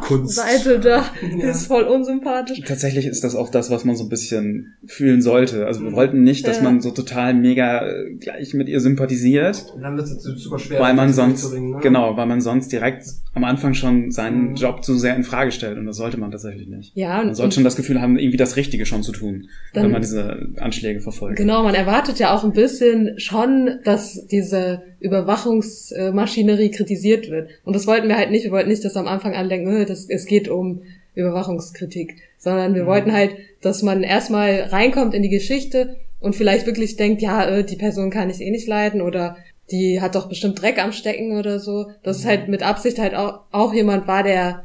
Kunst. Artseite da [laughs] Ja. ist voll unsympathisch. Tatsächlich ist das auch das, was man so ein bisschen fühlen sollte. Also wir wollten nicht, dass Ja. man so total mega äh, gleich mit ihr sympathisiert, Und dann wird es super schwer. weil man das sonst, durchzubringen, ne? genau, weil man sonst direkt am Anfang schon seinen Mhm. Job zu sehr in Frage stellt und das sollte man tatsächlich nicht. Ja, Man sollte schon das Gefühl haben, irgendwie das Richtige schon zu tun, Dann- wenn man diese Anschläge verfolgt. Genau, man erwartet ja auch ein bisschen schon, dass diese Überwachungsmaschinerie kritisiert wird. Und das wollten wir halt nicht. Wir wollten nicht, dass am Anfang alle denken, das, es geht um Überwachungskritik, sondern wir Mhm. wollten halt, dass man erstmal reinkommt in die Geschichte und vielleicht wirklich denkt, ja, äh, die Person kann ich eh nicht leiden oder die hat doch bestimmt Dreck am Stecken oder so. Dass es halt mit Absicht halt auch, auch jemand war, der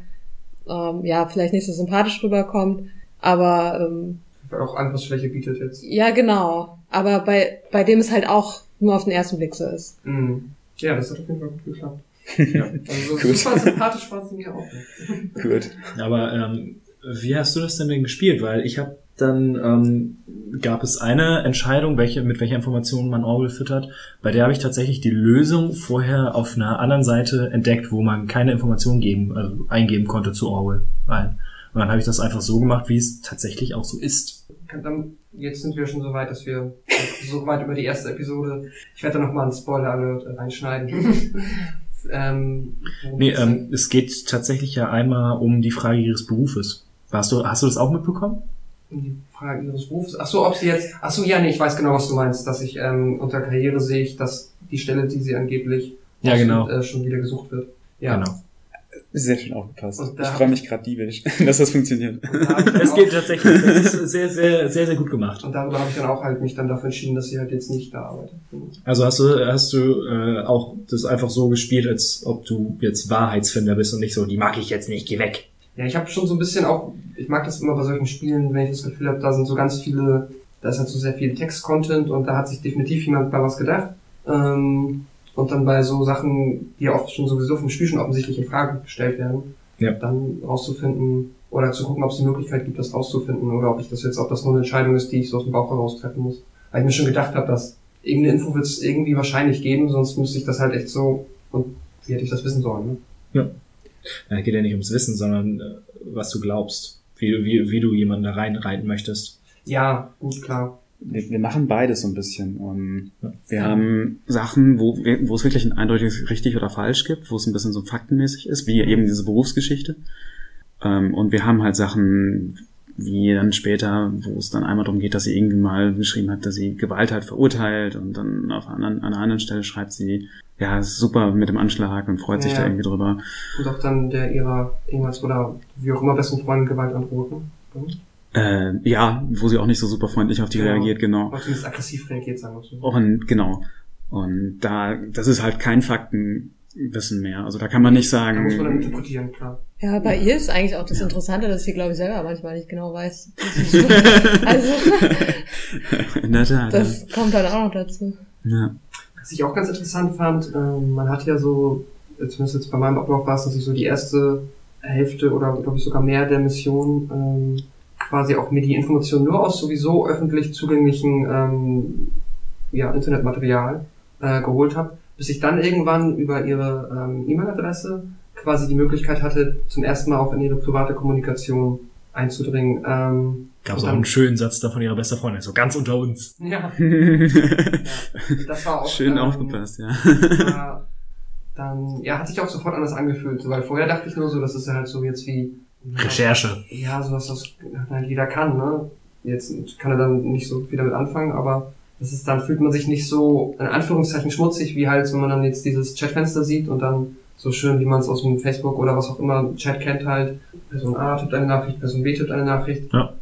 ähm, ja vielleicht nicht so sympathisch rüberkommt, aber ähm, auch Angriffsfläche bietet jetzt. ja, genau. Aber bei, bei dem es halt auch nur auf den ersten Blick so ist. Mhm. Ja, das hat auf jeden Fall gut geklappt. Ja. [laughs] Also so Gut. super sympathisch war sie mir auch nicht. Gut. Aber ähm, wie hast du das denn, denn gespielt? Weil ich habe dann ähm, gab es eine Entscheidung, welche mit welcher Information man Orwell füttert. Bei der habe ich tatsächlich die Lösung vorher auf einer anderen Seite entdeckt, wo man keine Informationen geben, also eingeben konnte zu Orwell rein. Und dann habe ich das einfach so gemacht, wie es tatsächlich auch so ist. Dann, jetzt sind wir schon so weit, dass wir so weit über die erste Episode. Ich werde da nochmal einen Spoiler-Alert äh, reinschneiden. ähm, Nee, ähm, es geht tatsächlich ja einmal um die Frage ihres Berufes. Hast du, hast du das auch mitbekommen? Um die Frage ihres Berufs. Ach so, ob sie jetzt. Ach so, ja, nee, ich weiß genau, was du meinst. Dass ich ähm, unter Karriere sehe ich, dass die Stelle, die sie angeblich Ja, genau. äh, schon wieder gesucht wird. Ja. Genau. Sehr schön aufgepasst. Und da Ich freue mich gerade diebisch, [laughs] dass das funktioniert. Da Es geht tatsächlich. Das ist [laughs] sehr, sehr, sehr, sehr gut gemacht. Und darüber habe ich dann auch halt mich dann dafür entschieden, dass sie halt jetzt nicht da arbeitet. Also hast du, hast du äh, auch das einfach so gespielt, als ob du jetzt Wahrheitsfinder bist und nicht so, die mag ich jetzt nicht, geh weg. Ja, ich habe schon so ein bisschen auch, ich mag das immer bei solchen Spielen, wenn ich das Gefühl habe, da sind so ganz viele, da ist halt so sehr viel Text-Content und da hat sich definitiv jemand bei was gedacht. Ähm, und dann bei so Sachen, die ja oft schon sowieso vom Spiel schon offensichtlich in Frage gestellt werden, Ja. dann rauszufinden oder zu gucken, ob es die Möglichkeit gibt, das rauszufinden oder ob ich das jetzt, ob das nur eine Entscheidung ist, die ich so aus dem Bauch heraus treffen muss. Weil ich mir schon gedacht habe, dass irgendeine Info wird es irgendwie wahrscheinlich geben, sonst müsste ich das halt echt so, und wie hätte ich das wissen sollen, ne? Da geht ja nicht ums Wissen, sondern äh, was du glaubst. Wie, du- wie, wie du jemanden da reinreiten möchtest. Ja, gut, klar. Wir, wir machen beides so ein bisschen. Um, Ja. wir haben Sachen, wo, wo es wirklich ein eindeutiges richtig oder falsch gibt, wo es ein bisschen so faktenmäßig ist, wie eben diese Berufsgeschichte. Ähm, und wir haben halt Sachen, wie dann später, wo es dann einmal darum geht, dass sie irgendwie mal geschrieben hat, dass sie Gewalt halt verurteilt und dann auf einer, anderen- an einer anderen Stelle schreibt sie, ja, ist super mit dem Anschlag und freut sich Ja. da irgendwie drüber. Und auch dann der ihrer ehemals oder wie auch immer besten Freundin Gewalt androht, ne? Äh, ja, wo sie auch nicht so super freundlich auf die Genau. reagiert, genau. Oder zumindest aggressiv reagiert, sagen wir so. Und genau. Und da, das ist halt kein Faktenwissen mehr. Also da kann man nicht Da muss man dann sagen, interpretieren, klar. Ja, bei ihr ist eigentlich auch das Interessante, dass sie, glaube ich, selber manchmal nicht genau weiß. [laughs] also, in der Tat. das kommt dann auch noch dazu. ja. Was ich auch ganz interessant fand, ähm, man hat ja so, äh, zumindest jetzt bei meinem Ablauf war es, dass ich so die erste Hälfte oder glaube ich sogar mehr der Mission ähm, quasi auch mir die Informationen nur aus sowieso öffentlich zugänglichen ähm, ja, Internetmaterial äh, geholt habe. bis ich dann irgendwann über ihre ähm, E-Mail-Adresse quasi die Möglichkeit hatte, zum ersten Mal auch in ihre private Kommunikation einzudringen. Ähm, Gab es auch einen schönen Satz da von ihrer besten Freundin, so ganz unter uns. [laughs] Ja, das war auch Schön ähm, aufgepasst, ja. war dann, ja, hat sich auch sofort anders angefühlt, so, weil vorher dachte ich nur so, das ist ja halt so jetzt wie Recherche. Ja, sowas, was halt jeder kann, ne? Jetzt kann er dann nicht so viel damit anfangen, aber das ist dann fühlt man sich nicht so in Anführungszeichen schmutzig, wie halt, wenn man dann jetzt dieses Chatfenster sieht und dann so schön, wie man es aus dem Facebook oder was auch immer Chat kennt halt. Person A tippt eine Nachricht, Person B tippt eine Nachricht. Ja.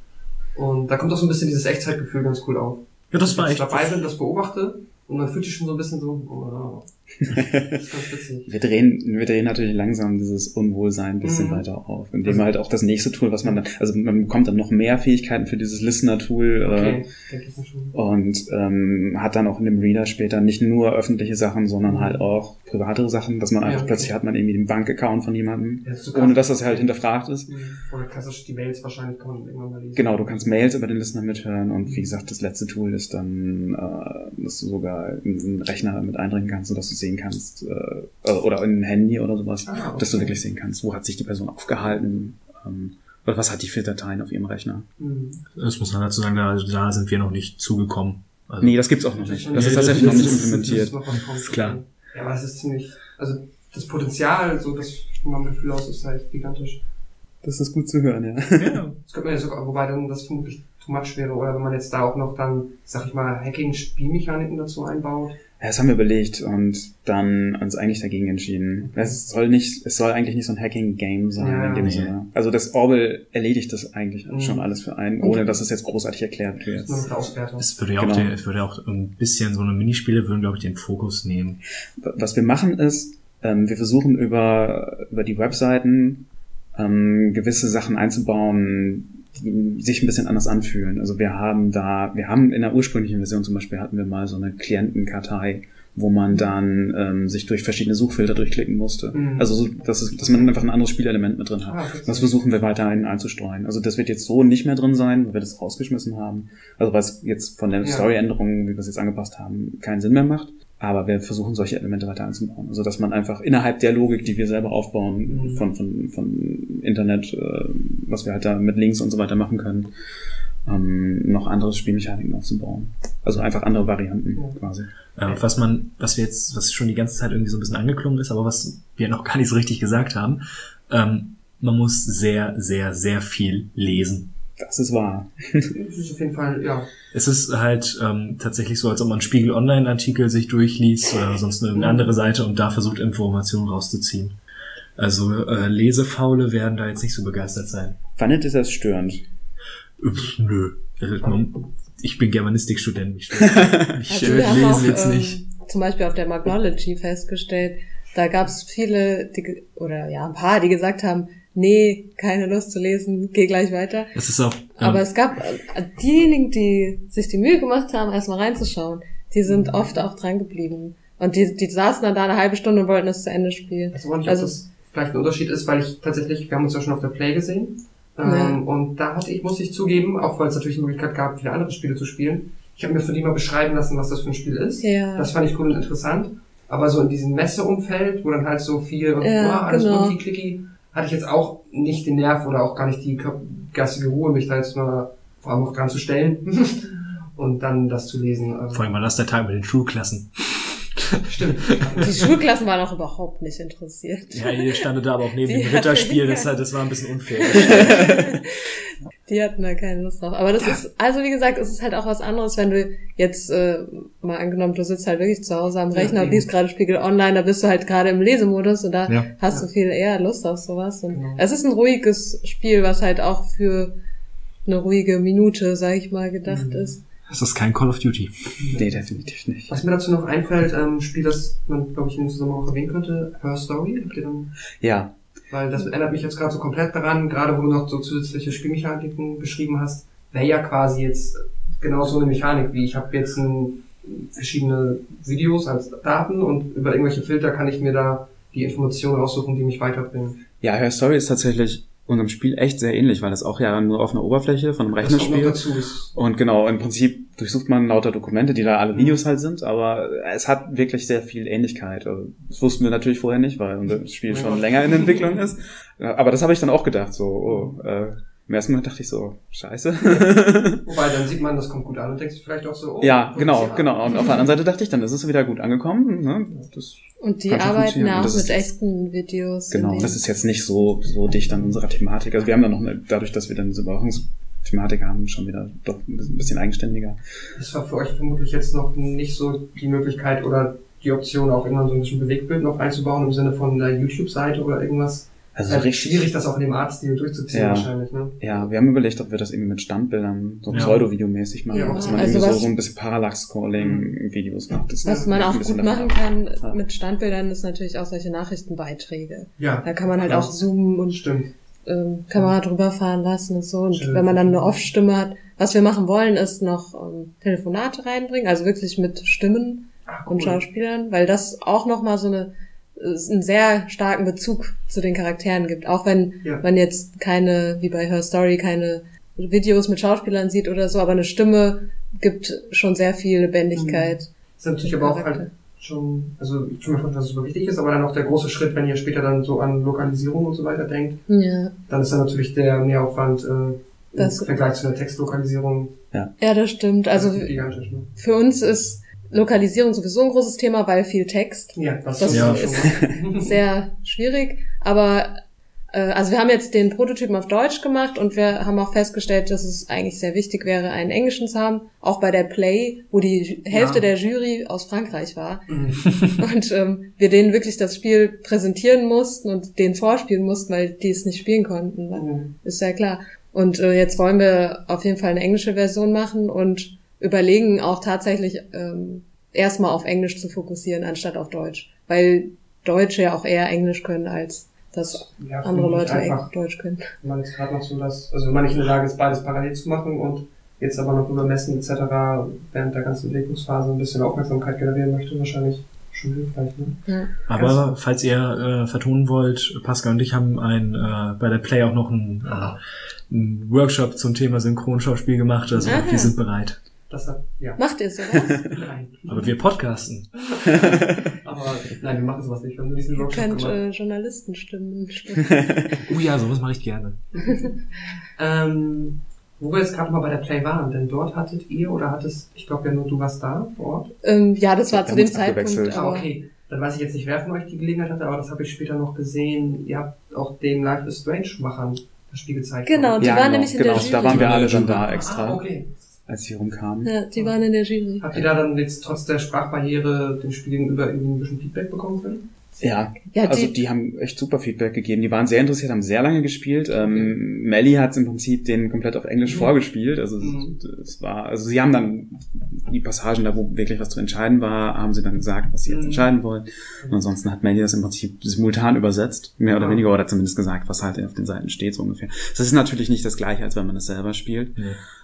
Und da kommt auch so ein bisschen dieses Echtzeitgefühl ganz cool auf. Ja, das war Wenn ich echt. dabei bin, das beobachte und man fühlt sich schon so ein bisschen so, oh, Wir drehen, wir drehen natürlich langsam dieses Unwohlsein ein bisschen Mhm. weiter auf, indem wir halt auch das nächste Tool, was man dann, also man bekommt dann noch mehr Fähigkeiten für dieses Listener-Tool Okay, mir schon. äh, und ähm, hat dann auch in dem Reader später nicht nur öffentliche Sachen, sondern Mhm. halt auch privatere Sachen, dass man Ja, einfach okay. plötzlich hat man irgendwie den Bankaccount von jemandem, Ja, ohne dass das halt hinterfragt ist. Mhm. Oder klassisch die Mails wahrscheinlich kann man irgendwann mal lesen. Genau, du kannst Mails über den Listener mithören und wie gesagt, das letzte Tool ist dann, äh, dass du sogar in einen Rechner mit eindringen kannst, sodass du sehen kannst, äh, äh, oder in ein Handy oder sowas, Ah, okay. dass du wirklich sehen kannst, wo hat sich die Person aufgehalten, ähm, oder was hat die für Dateien auf ihrem Rechner. Mhm. Das muss man dazu sagen, da, da sind wir noch nicht zugekommen. Also, Nee, das gibt's auch noch nicht. Das ist tatsächlich noch das nicht implementiert. kommt. Ist klar. Ja, aber es ist ziemlich, also das Potenzial, so das von meinem Gefühl aus, ist halt gigantisch. Das ist gut zu hören, ja. ja. [laughs] Das könnte man ja sogar, wobei dann das vermutlich too much wäre, oder wenn man jetzt da auch noch dann, sag ich mal, Hacking-Spielmechaniken dazu einbaut. Ja, Das haben wir überlegt und dann uns eigentlich dagegen entschieden. Es soll nicht, es soll eigentlich nicht so ein Hacking-Game sein Ja, in dem nee. Sinne. Also das Orwell erledigt das eigentlich Mhm. schon alles für einen, ohne dass es jetzt großartig erklärt wird. Es würde ja auch, Genau. den, es würde auch ein bisschen so eine Minispiele würden, glaube ich, den Fokus nehmen. Was wir machen ist, ähm, wir versuchen über, über die Webseiten ähm, gewisse Sachen einzubauen, sich ein bisschen anders anfühlen. Also wir haben da, wir haben in der ursprünglichen Version zum Beispiel hatten wir mal so eine Klientenkartei, wo man dann ähm, sich durch verschiedene Suchfilter durchklicken musste. Mhm. Also so, dass, es, dass man einfach ein anderes Spielelement mit drin hat. Ah. Das versuchen wir weiterhin einzustreuen. Also das wird jetzt so nicht mehr drin sein, weil wir das rausgeschmissen haben. Also weil es jetzt von der Ja. Story-Änderung, wie wir es jetzt angepasst haben, keinen Sinn mehr macht. Aber wir versuchen solche Elemente weiter einzubauen. Also dass man einfach innerhalb der Logik, die wir selber aufbauen, Mhm. von, von, von Internet, äh, was wir halt da mit Links und so weiter machen können, ähm, noch andere Spielmechaniken aufzubauen. Also einfach andere Varianten Ja. quasi. Äh, was man, was wir jetzt, was schon die ganze Zeit irgendwie so ein bisschen angeklungen ist, aber was wir noch [laughs] gar nicht so richtig gesagt haben, ähm, man muss sehr, sehr, sehr viel lesen. Das ist wahr. Das ist auf jeden Fall, ja. Es ist halt ähm, tatsächlich so, als ob man einen Spiegel Online-Artikel sich durchliest oder sonst eine andere Seite und da versucht, Informationen rauszuziehen. Also äh, Lesefaule werden da jetzt nicht so begeistert sein. Fandet ihr das störend? Pff, nö. Also, Ich bin Germanistikstudent, stört, mich [laughs] Also haben Lesen auch, jetzt ähm, nicht. zum Beispiel auf der Magnology festgestellt, da gab es viele, die, oder ja, ein paar, die gesagt haben, nee, keine Lust zu lesen, geh gleich weiter. Es ist auch, ähm, Aber es gab äh, diejenigen, die sich die Mühe gemacht haben, erstmal reinzuschauen, die sind oft auch dran geblieben. Und die, die saßen dann da eine halbe Stunde und wollten es zu Ende spielen. Ich weiß auch nicht, Also- ob das vielleicht ein Unterschied ist, weil ich tatsächlich, wir haben uns ja schon auf der Play gesehen. Ja. Ähm, und da hatte ich, muss ich zugeben, auch weil es natürlich die Möglichkeit gab, viele andere Spiele zu spielen, ich habe mir von die mal beschreiben lassen, was das für ein Spiel ist. Ja. Das fand ich cool und interessant. Aber so in diesem Messeumfeld, wo dann halt so viel und Ja, ah, alles genau. multi klicki hatte ich jetzt auch nicht den Nerv oder auch gar nicht die geistige Ruhe, mich da jetzt mal vor allem auch dran zu stellen [laughs] und dann das zu lesen. Ähm, vor allem war das der Tag mit den Schulklassen. [laughs] Stimmt. Die Schulklassen waren auch überhaupt nicht interessiert. Ja, ihr standet da aber auch neben Die dem Ritterspiel, [laughs] das, das war ein bisschen unfair. Die hatten da keine Lust drauf. Aber das ist, also wie gesagt, es ist halt auch was anderes, wenn du jetzt äh, mal angenommen, du sitzt halt wirklich zu Hause am Ja, Rechner und eben. liest gerade Spiegel Online, da bist du halt gerade im Lesemodus und da Ja. hast du Ja. viel eher Lust auf sowas. Und Genau. Es ist ein ruhiges Spiel, was halt auch für eine ruhige Minute, sag ich mal, gedacht Mhm. ist. Das ist kein Call of Duty. Nee, definitiv nicht. Was mir dazu noch einfällt, ähm, Spiel, das man, glaube ich, in dem Zusammenhang auch erwähnen könnte, Her Story, habt ihr dann, Ja, weil das erinnert mich jetzt gerade so komplett daran, gerade wo du noch so zusätzliche Spielmechaniken beschrieben hast, wäre ja quasi jetzt genau so eine Mechanik, wie ich habe jetzt ein, verschiedene Videos als Daten und über irgendwelche Filter kann ich mir da die Informationen raussuchen, die mich weiterbringen. Ja, Her Story ist tatsächlich unserem Spiel echt sehr ähnlich, weil das auch ja nur auf einer Oberfläche von einem Rechner Das kommt noch spielt. dazu. Ist, Und genau, im Prinzip durchsucht man lauter Dokumente, die da alle Videos halt sind, aber es hat wirklich sehr viel Ähnlichkeit. Also, das wussten wir natürlich vorher nicht, weil unser Spiel schon länger in Entwicklung ist. Aber das habe ich dann auch gedacht, so, oh, äh, im ersten Mal dachte ich so, scheiße. wobei, dann sieht man, das kommt gut an und denkt sich vielleicht auch so, oh, ja, genau, genau. Und auf der anderen Seite dachte ich, dann ist es wieder gut angekommen. Ne? Das, Und die arbeiten auch mit echten Videos. genau, das ist jetzt nicht so, so dicht an unserer Thematik. Also wir haben dann noch, eine, dadurch, dass wir dann diese Überwachungsthematik haben, schon wieder doch ein bisschen- ein bisschen eigenständiger. Das war für euch vermutlich jetzt noch nicht so die Möglichkeit oder die Option, auch irgendwann so ein bisschen Bewegtbild noch einzubauen im Sinne von einer YouTube-Seite oder irgendwas. Also Äh, richtig, schwierig, das auch in dem Artstil durchzuziehen Ja. wahrscheinlich, ne? Ja, wir haben überlegt, ob wir das irgendwie mit Standbildern so Ja. pseudo-videomäßig machen, Ja, dass man also irgendwie so, so ein bisschen Parallax-Scrolling-Videos macht. Das Was man auch gut machen kann Ja. mit Standbildern ist natürlich auch solche Nachrichtenbeiträge. Ja, Da kann man halt Ja. auch zoomen und stimmt. ähm, Kamera drüber fahren lassen und so. Und Schön. wenn man dann eine Off-Stimme hat, was wir machen wollen, ist noch ähm, Telefonate reinbringen, also wirklich mit Stimmen Ach, und Schauspielern, weil das auch nochmal so eine einen sehr starken Bezug zu den Charakteren gibt. Auch wenn Ja. man jetzt keine, wie bei Her Story, keine Videos mit Schauspielern sieht oder so, aber eine Stimme gibt schon sehr viel Lebendigkeit. ist natürlich aber auch halt schon, also ich kann mir vorstellen, dass es super wichtig ist, aber dann auch der große Schritt, wenn ihr später dann so an Lokalisierung und so weiter denkt, Ja, dann ist dann natürlich der Mehraufwand äh, Das- im Vergleich zu einer Textlokalisierung ja, das stimmt. Also. Ne? für uns ist Lokalisierung sowieso ein großes Thema, weil viel Text. Ja, das, Das ist Ja. schon mal. [laughs] [laughs] sehr schwierig. Aber äh, also wir haben jetzt den Prototypen auf Deutsch gemacht und wir haben auch festgestellt, dass es eigentlich sehr wichtig wäre, einen englischen zu haben. Auch bei der Play, wo die Hälfte Ja. der Jury aus Frankreich war. Mhm. [laughs] Und ähm, wir denen wirklich das Spiel präsentieren mussten und denen vorspielen mussten, weil die es nicht spielen konnten. Mhm. Ist ja klar. Und äh, jetzt wollen wir auf jeden Fall eine englische Version machen und überlegen auch tatsächlich ähm, erstmal auf Englisch zu fokussieren, anstatt auf Deutsch. Weil Deutsche ja auch eher Englisch können, als dass Ja, andere Leute einfach, Deutsch können. wenn man jetzt gerade noch so das, also wenn man nicht in der Lage ist, beides parallel zu machen und jetzt aber noch über Messen etc. während der ganzen Entwicklungsphase ein bisschen Aufmerksamkeit generieren möchte, wahrscheinlich schon hilfreich. Ne? Ja. Aber falls ihr äh, vertonen wollt, Pascal und ich haben ein, äh, bei der Play auch noch einen, äh, einen Workshop zum Thema Synchronschauspiel gemacht. Also Aha. wir sind bereit. Das hat, ja. Macht ihr sowas? [laughs] Nein. Aber wir podcasten. [laughs] Aber nein, wir machen sowas nicht. Wir haben nur diesen ihr könnt äh, Journalistenstimmen sprechen. [laughs] Oh ja, sowas mache ich gerne. Ähm, wo wir jetzt gerade mal bei der Play waren, denn dort hattet ihr oder hattest, ich glaube ja nur du warst da vor Ort. ähm, ja, das war zu dem. Zeitpunkt. Ah, okay. Dann weiß ich jetzt nicht, wer von euch die Gelegenheit hatte, aber das habe ich später noch gesehen. Ihr habt auch den Life is Strange-Machern das Spiel gezeigt. Genau, die ja, waren genau, nämlich in genau. der Jury. Da waren wir alle dann Ah, da extra, Ah, okay. Als sie rumkamen. Ja, die waren in der Jury. Habt ihr da dann jetzt trotz der Sprachbarriere dem Spiel gegenüber irgendwie ein bisschen Feedback bekommen können? Ja, Ja, also die, die haben echt super Feedback gegeben. Die waren sehr interessiert, haben sehr lange gespielt. Ähm, Melly hat im Prinzip den komplett auf Englisch Mhm. vorgespielt. Also Mhm. es war, also sie haben dann die Passagen, da wo wirklich was zu entscheiden war, haben sie dann gesagt, was sie jetzt Mhm. entscheiden wollen. Und ansonsten hat Melly das im Prinzip simultan übersetzt, mehr oder Ah. weniger, oder zumindest gesagt, was halt auf den Seiten steht, so ungefähr. Das ist natürlich nicht das gleiche, als wenn man es selber spielt.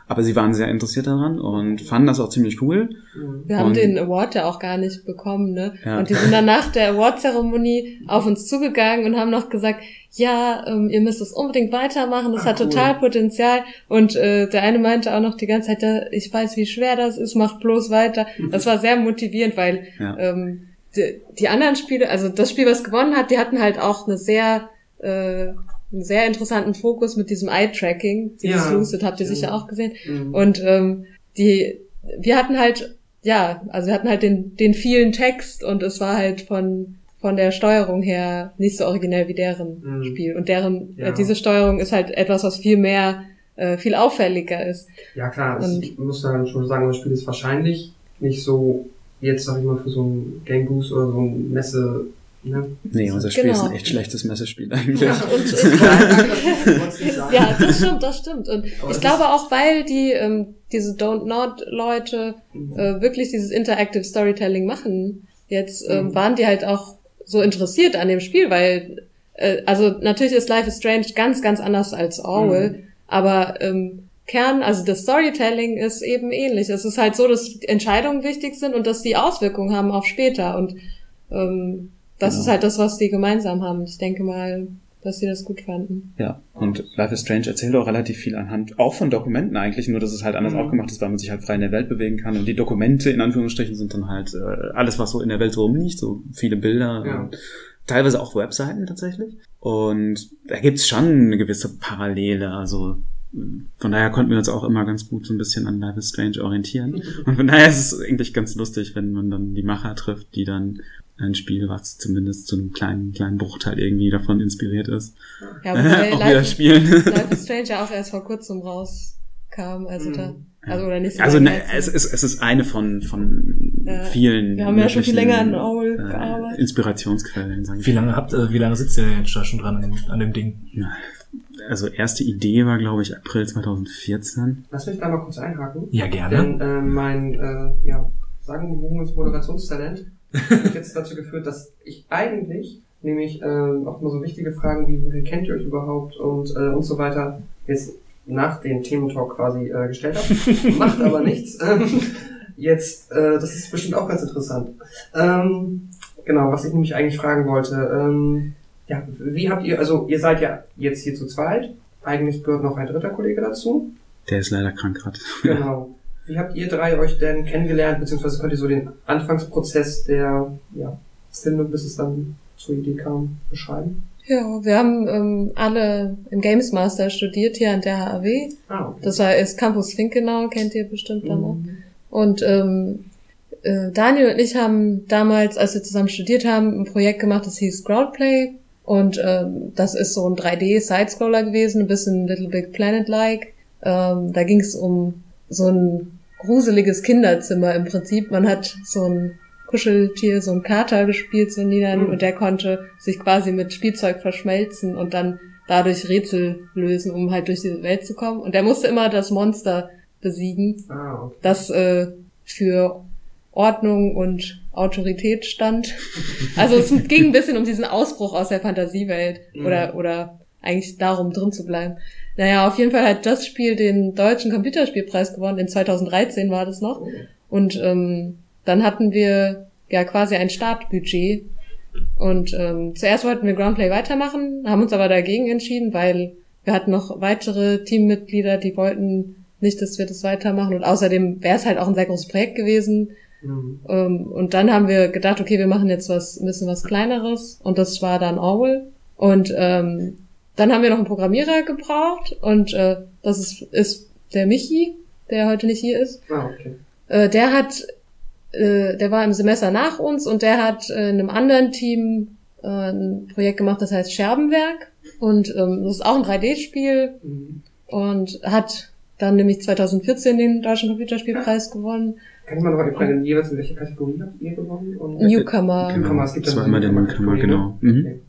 Aber sie waren sehr interessiert daran und fanden das auch ziemlich cool. Mhm. wir haben und- den Award ja auch gar nicht bekommen, ne? Ja. Und die sind dann nach der Award-Zeremonie auf uns zugegangen und haben noch gesagt, ja, ähm, ihr müsst es unbedingt weitermachen, das Ah, hat cool. total Potenzial. Und äh, der eine meinte auch noch die ganze Zeit, ja, ich weiß, wie schwer das ist, macht bloß weiter. Das war sehr motivierend, weil Ja. ähm, die, die anderen Spiele, also das Spiel, was gewonnen hat, die hatten halt auch eine sehr äh, einen sehr interessanten Fokus mit diesem Eye-Tracking. Dieses Ja. Lucid habt ihr sicher auch gesehen. Mhm. Und ähm, die, wir hatten halt, ja, also wir hatten halt den, den vielen Text und es war halt von von der Steuerung her nicht so originell wie deren Mhm. Spiel. Und deren, Ja. äh, diese Steuerung ist halt etwas, was viel mehr, äh, viel auffälliger ist. Ja klar, Und- muss dann schon sagen, das Spiel ist wahrscheinlich nicht so, jetzt sag ich mal, für so ein Game Boost oder so ein Messe, ne? Nee, unser Spiel ist Genau. ein echt schlechtes Messespiel [laughs] eigentlich. Ja, und ja, [laughs] ja, das stimmt, das stimmt. Und Aber ich glaube auch, weil die ähm, diese Don't Not Leute äh, wirklich dieses Interactive Storytelling machen, jetzt ähm, Mhm. waren die halt auch so interessiert an dem Spiel, weil äh, also natürlich ist Life is Strange ganz, ganz anders als Orwell, Mhm. aber ähm, Kern, also das Storytelling ist eben ähnlich. Es ist halt so, dass Entscheidungen wichtig sind und dass die Auswirkungen haben auf später und ähm, das Genau. ist halt das, was die gemeinsam haben. Ich denke mal, dass sie das gut fanden. Ja, und Life is Strange erzählt auch relativ viel anhand, auch von Dokumenten eigentlich, nur dass es halt anders Mhm. aufgemacht ist, weil man sich halt frei in der Welt bewegen kann. Und die Dokumente in Anführungsstrichen sind dann halt äh, alles, was so in der Welt so rumliegt, so viele Bilder Ja. und teilweise auch Webseiten tatsächlich. Und da gibt's schon eine gewisse Parallele, also von daher konnten wir uns auch immer ganz gut so ein bisschen an Life is Strange orientieren. [laughs] Und von daher ist es eigentlich ganz lustig, wenn man dann die Macher trifft, die dann ein Spiel, was zumindest zu einem kleinen, kleinen Bruchteil irgendwie davon inspiriert ist, Ja, [laughs] wobei auch wieder Life, spielen. Life is Strange ja auch erst vor kurzem rauskam, also da, also oder nicht so Also lange ne, es ist, es ist eine von, von Ja. vielen. Wir haben ja schon viel länger an Owl äh, gearbeitet. Inspirationsquellen, sagen Wie lange habt, äh, wie lange sitzt ihr denn jetzt da schon dran an, an dem Ding? Also erste Idee war, glaube ich, April 2014. Lass mich da mal kurz einhaken. Ja, gerne. Denn äh, mein, äh, ja, sagenbewogenes Moderationstalent hat mich jetzt dazu geführt, dass ich eigentlich, nämlich äh, auch mal so wichtige Fragen wie, woher kennt ihr euch überhaupt und, äh, und so weiter, jetzt nach dem Thementalk quasi äh, gestellt habe. [laughs] Macht aber nichts. Ähm, jetzt, äh, das ist bestimmt auch ganz interessant. Ähm, genau, was ich nämlich eigentlich fragen wollte. Ähm, ja, wie habt ihr, also ihr seid ja jetzt hier zu zweit. Eigentlich gehört noch ein dritter Kollege dazu. Der ist leider krank gerade. Genau. [laughs] Wie habt ihr drei euch denn kennengelernt, beziehungsweise könnt ihr so den Anfangsprozess der ja, Findung, bis es dann zur Idee kam, beschreiben? Ja, wir haben ähm, alle im Games Master studiert hier an der HAW. Ah, okay. Das war ist Campus Finkenau, kennt ihr bestimmt dann auch. Mhm. Und ähm, äh, Daniel und ich haben damals, als wir zusammen studiert haben, ein Projekt gemacht, das hieß Crowdplay. Und ähm, das ist so ein 3D-Sidescroller gewesen, ein bisschen Little Big Planet-like. Ähm, da ging es um so ein gruseliges Kinderzimmer im Prinzip. Man hat so ein Kuscheltier, so ein Kater gespielt, so niedern, Mhm. und der konnte sich quasi mit Spielzeug verschmelzen und dann dadurch Rätsel lösen, um halt durch diese Welt zu kommen. Und der musste immer das Monster besiegen Ah, okay. das äh, für Ordnung und Autorität stand. [laughs] Also es ging ein bisschen um diesen Ausbruch aus der Fantasiewelt oder, oder eigentlich darum drin zu bleiben. Naja, auf jeden Fall hat das Spiel den deutschen Computerspielpreis gewonnen. In 2013 war das noch. Und ähm, dann hatten wir ja quasi ein Startbudget. Und ähm, zuerst wollten wir Groundplay weitermachen, haben uns aber dagegen entschieden, weil wir hatten noch weitere Teammitglieder, die wollten nicht, dass wir das weitermachen. Und außerdem wäre es halt auch ein sehr großes Projekt gewesen. Mhm. Ähm, und dann haben wir gedacht, okay, wir machen jetzt was, ein bisschen was kleineres. Und das war dann Orwell. Und ähm, dann haben wir noch einen Programmierer gebraucht. Und äh, das ist, ist der Michi, der heute nicht hier ist. Ah, okay. Äh, der hat, äh, der war im Semester nach uns und der hat äh, in einem anderen Team äh, ein Projekt gemacht, das heißt Scherbenwerk. Und ähm, das ist auch ein 3D-Spiel Mhm. und hat dann nämlich 2014 den Deutschen Computerspielpreis gewonnen. Kann ich mal noch mal fragen, jeweils in welcher Kategorie habt ihr gewonnen? Und Newcomer, Genau. Newcomer, es gibt Das war immer der Newcomer, ne? genau. Mhm. Okay.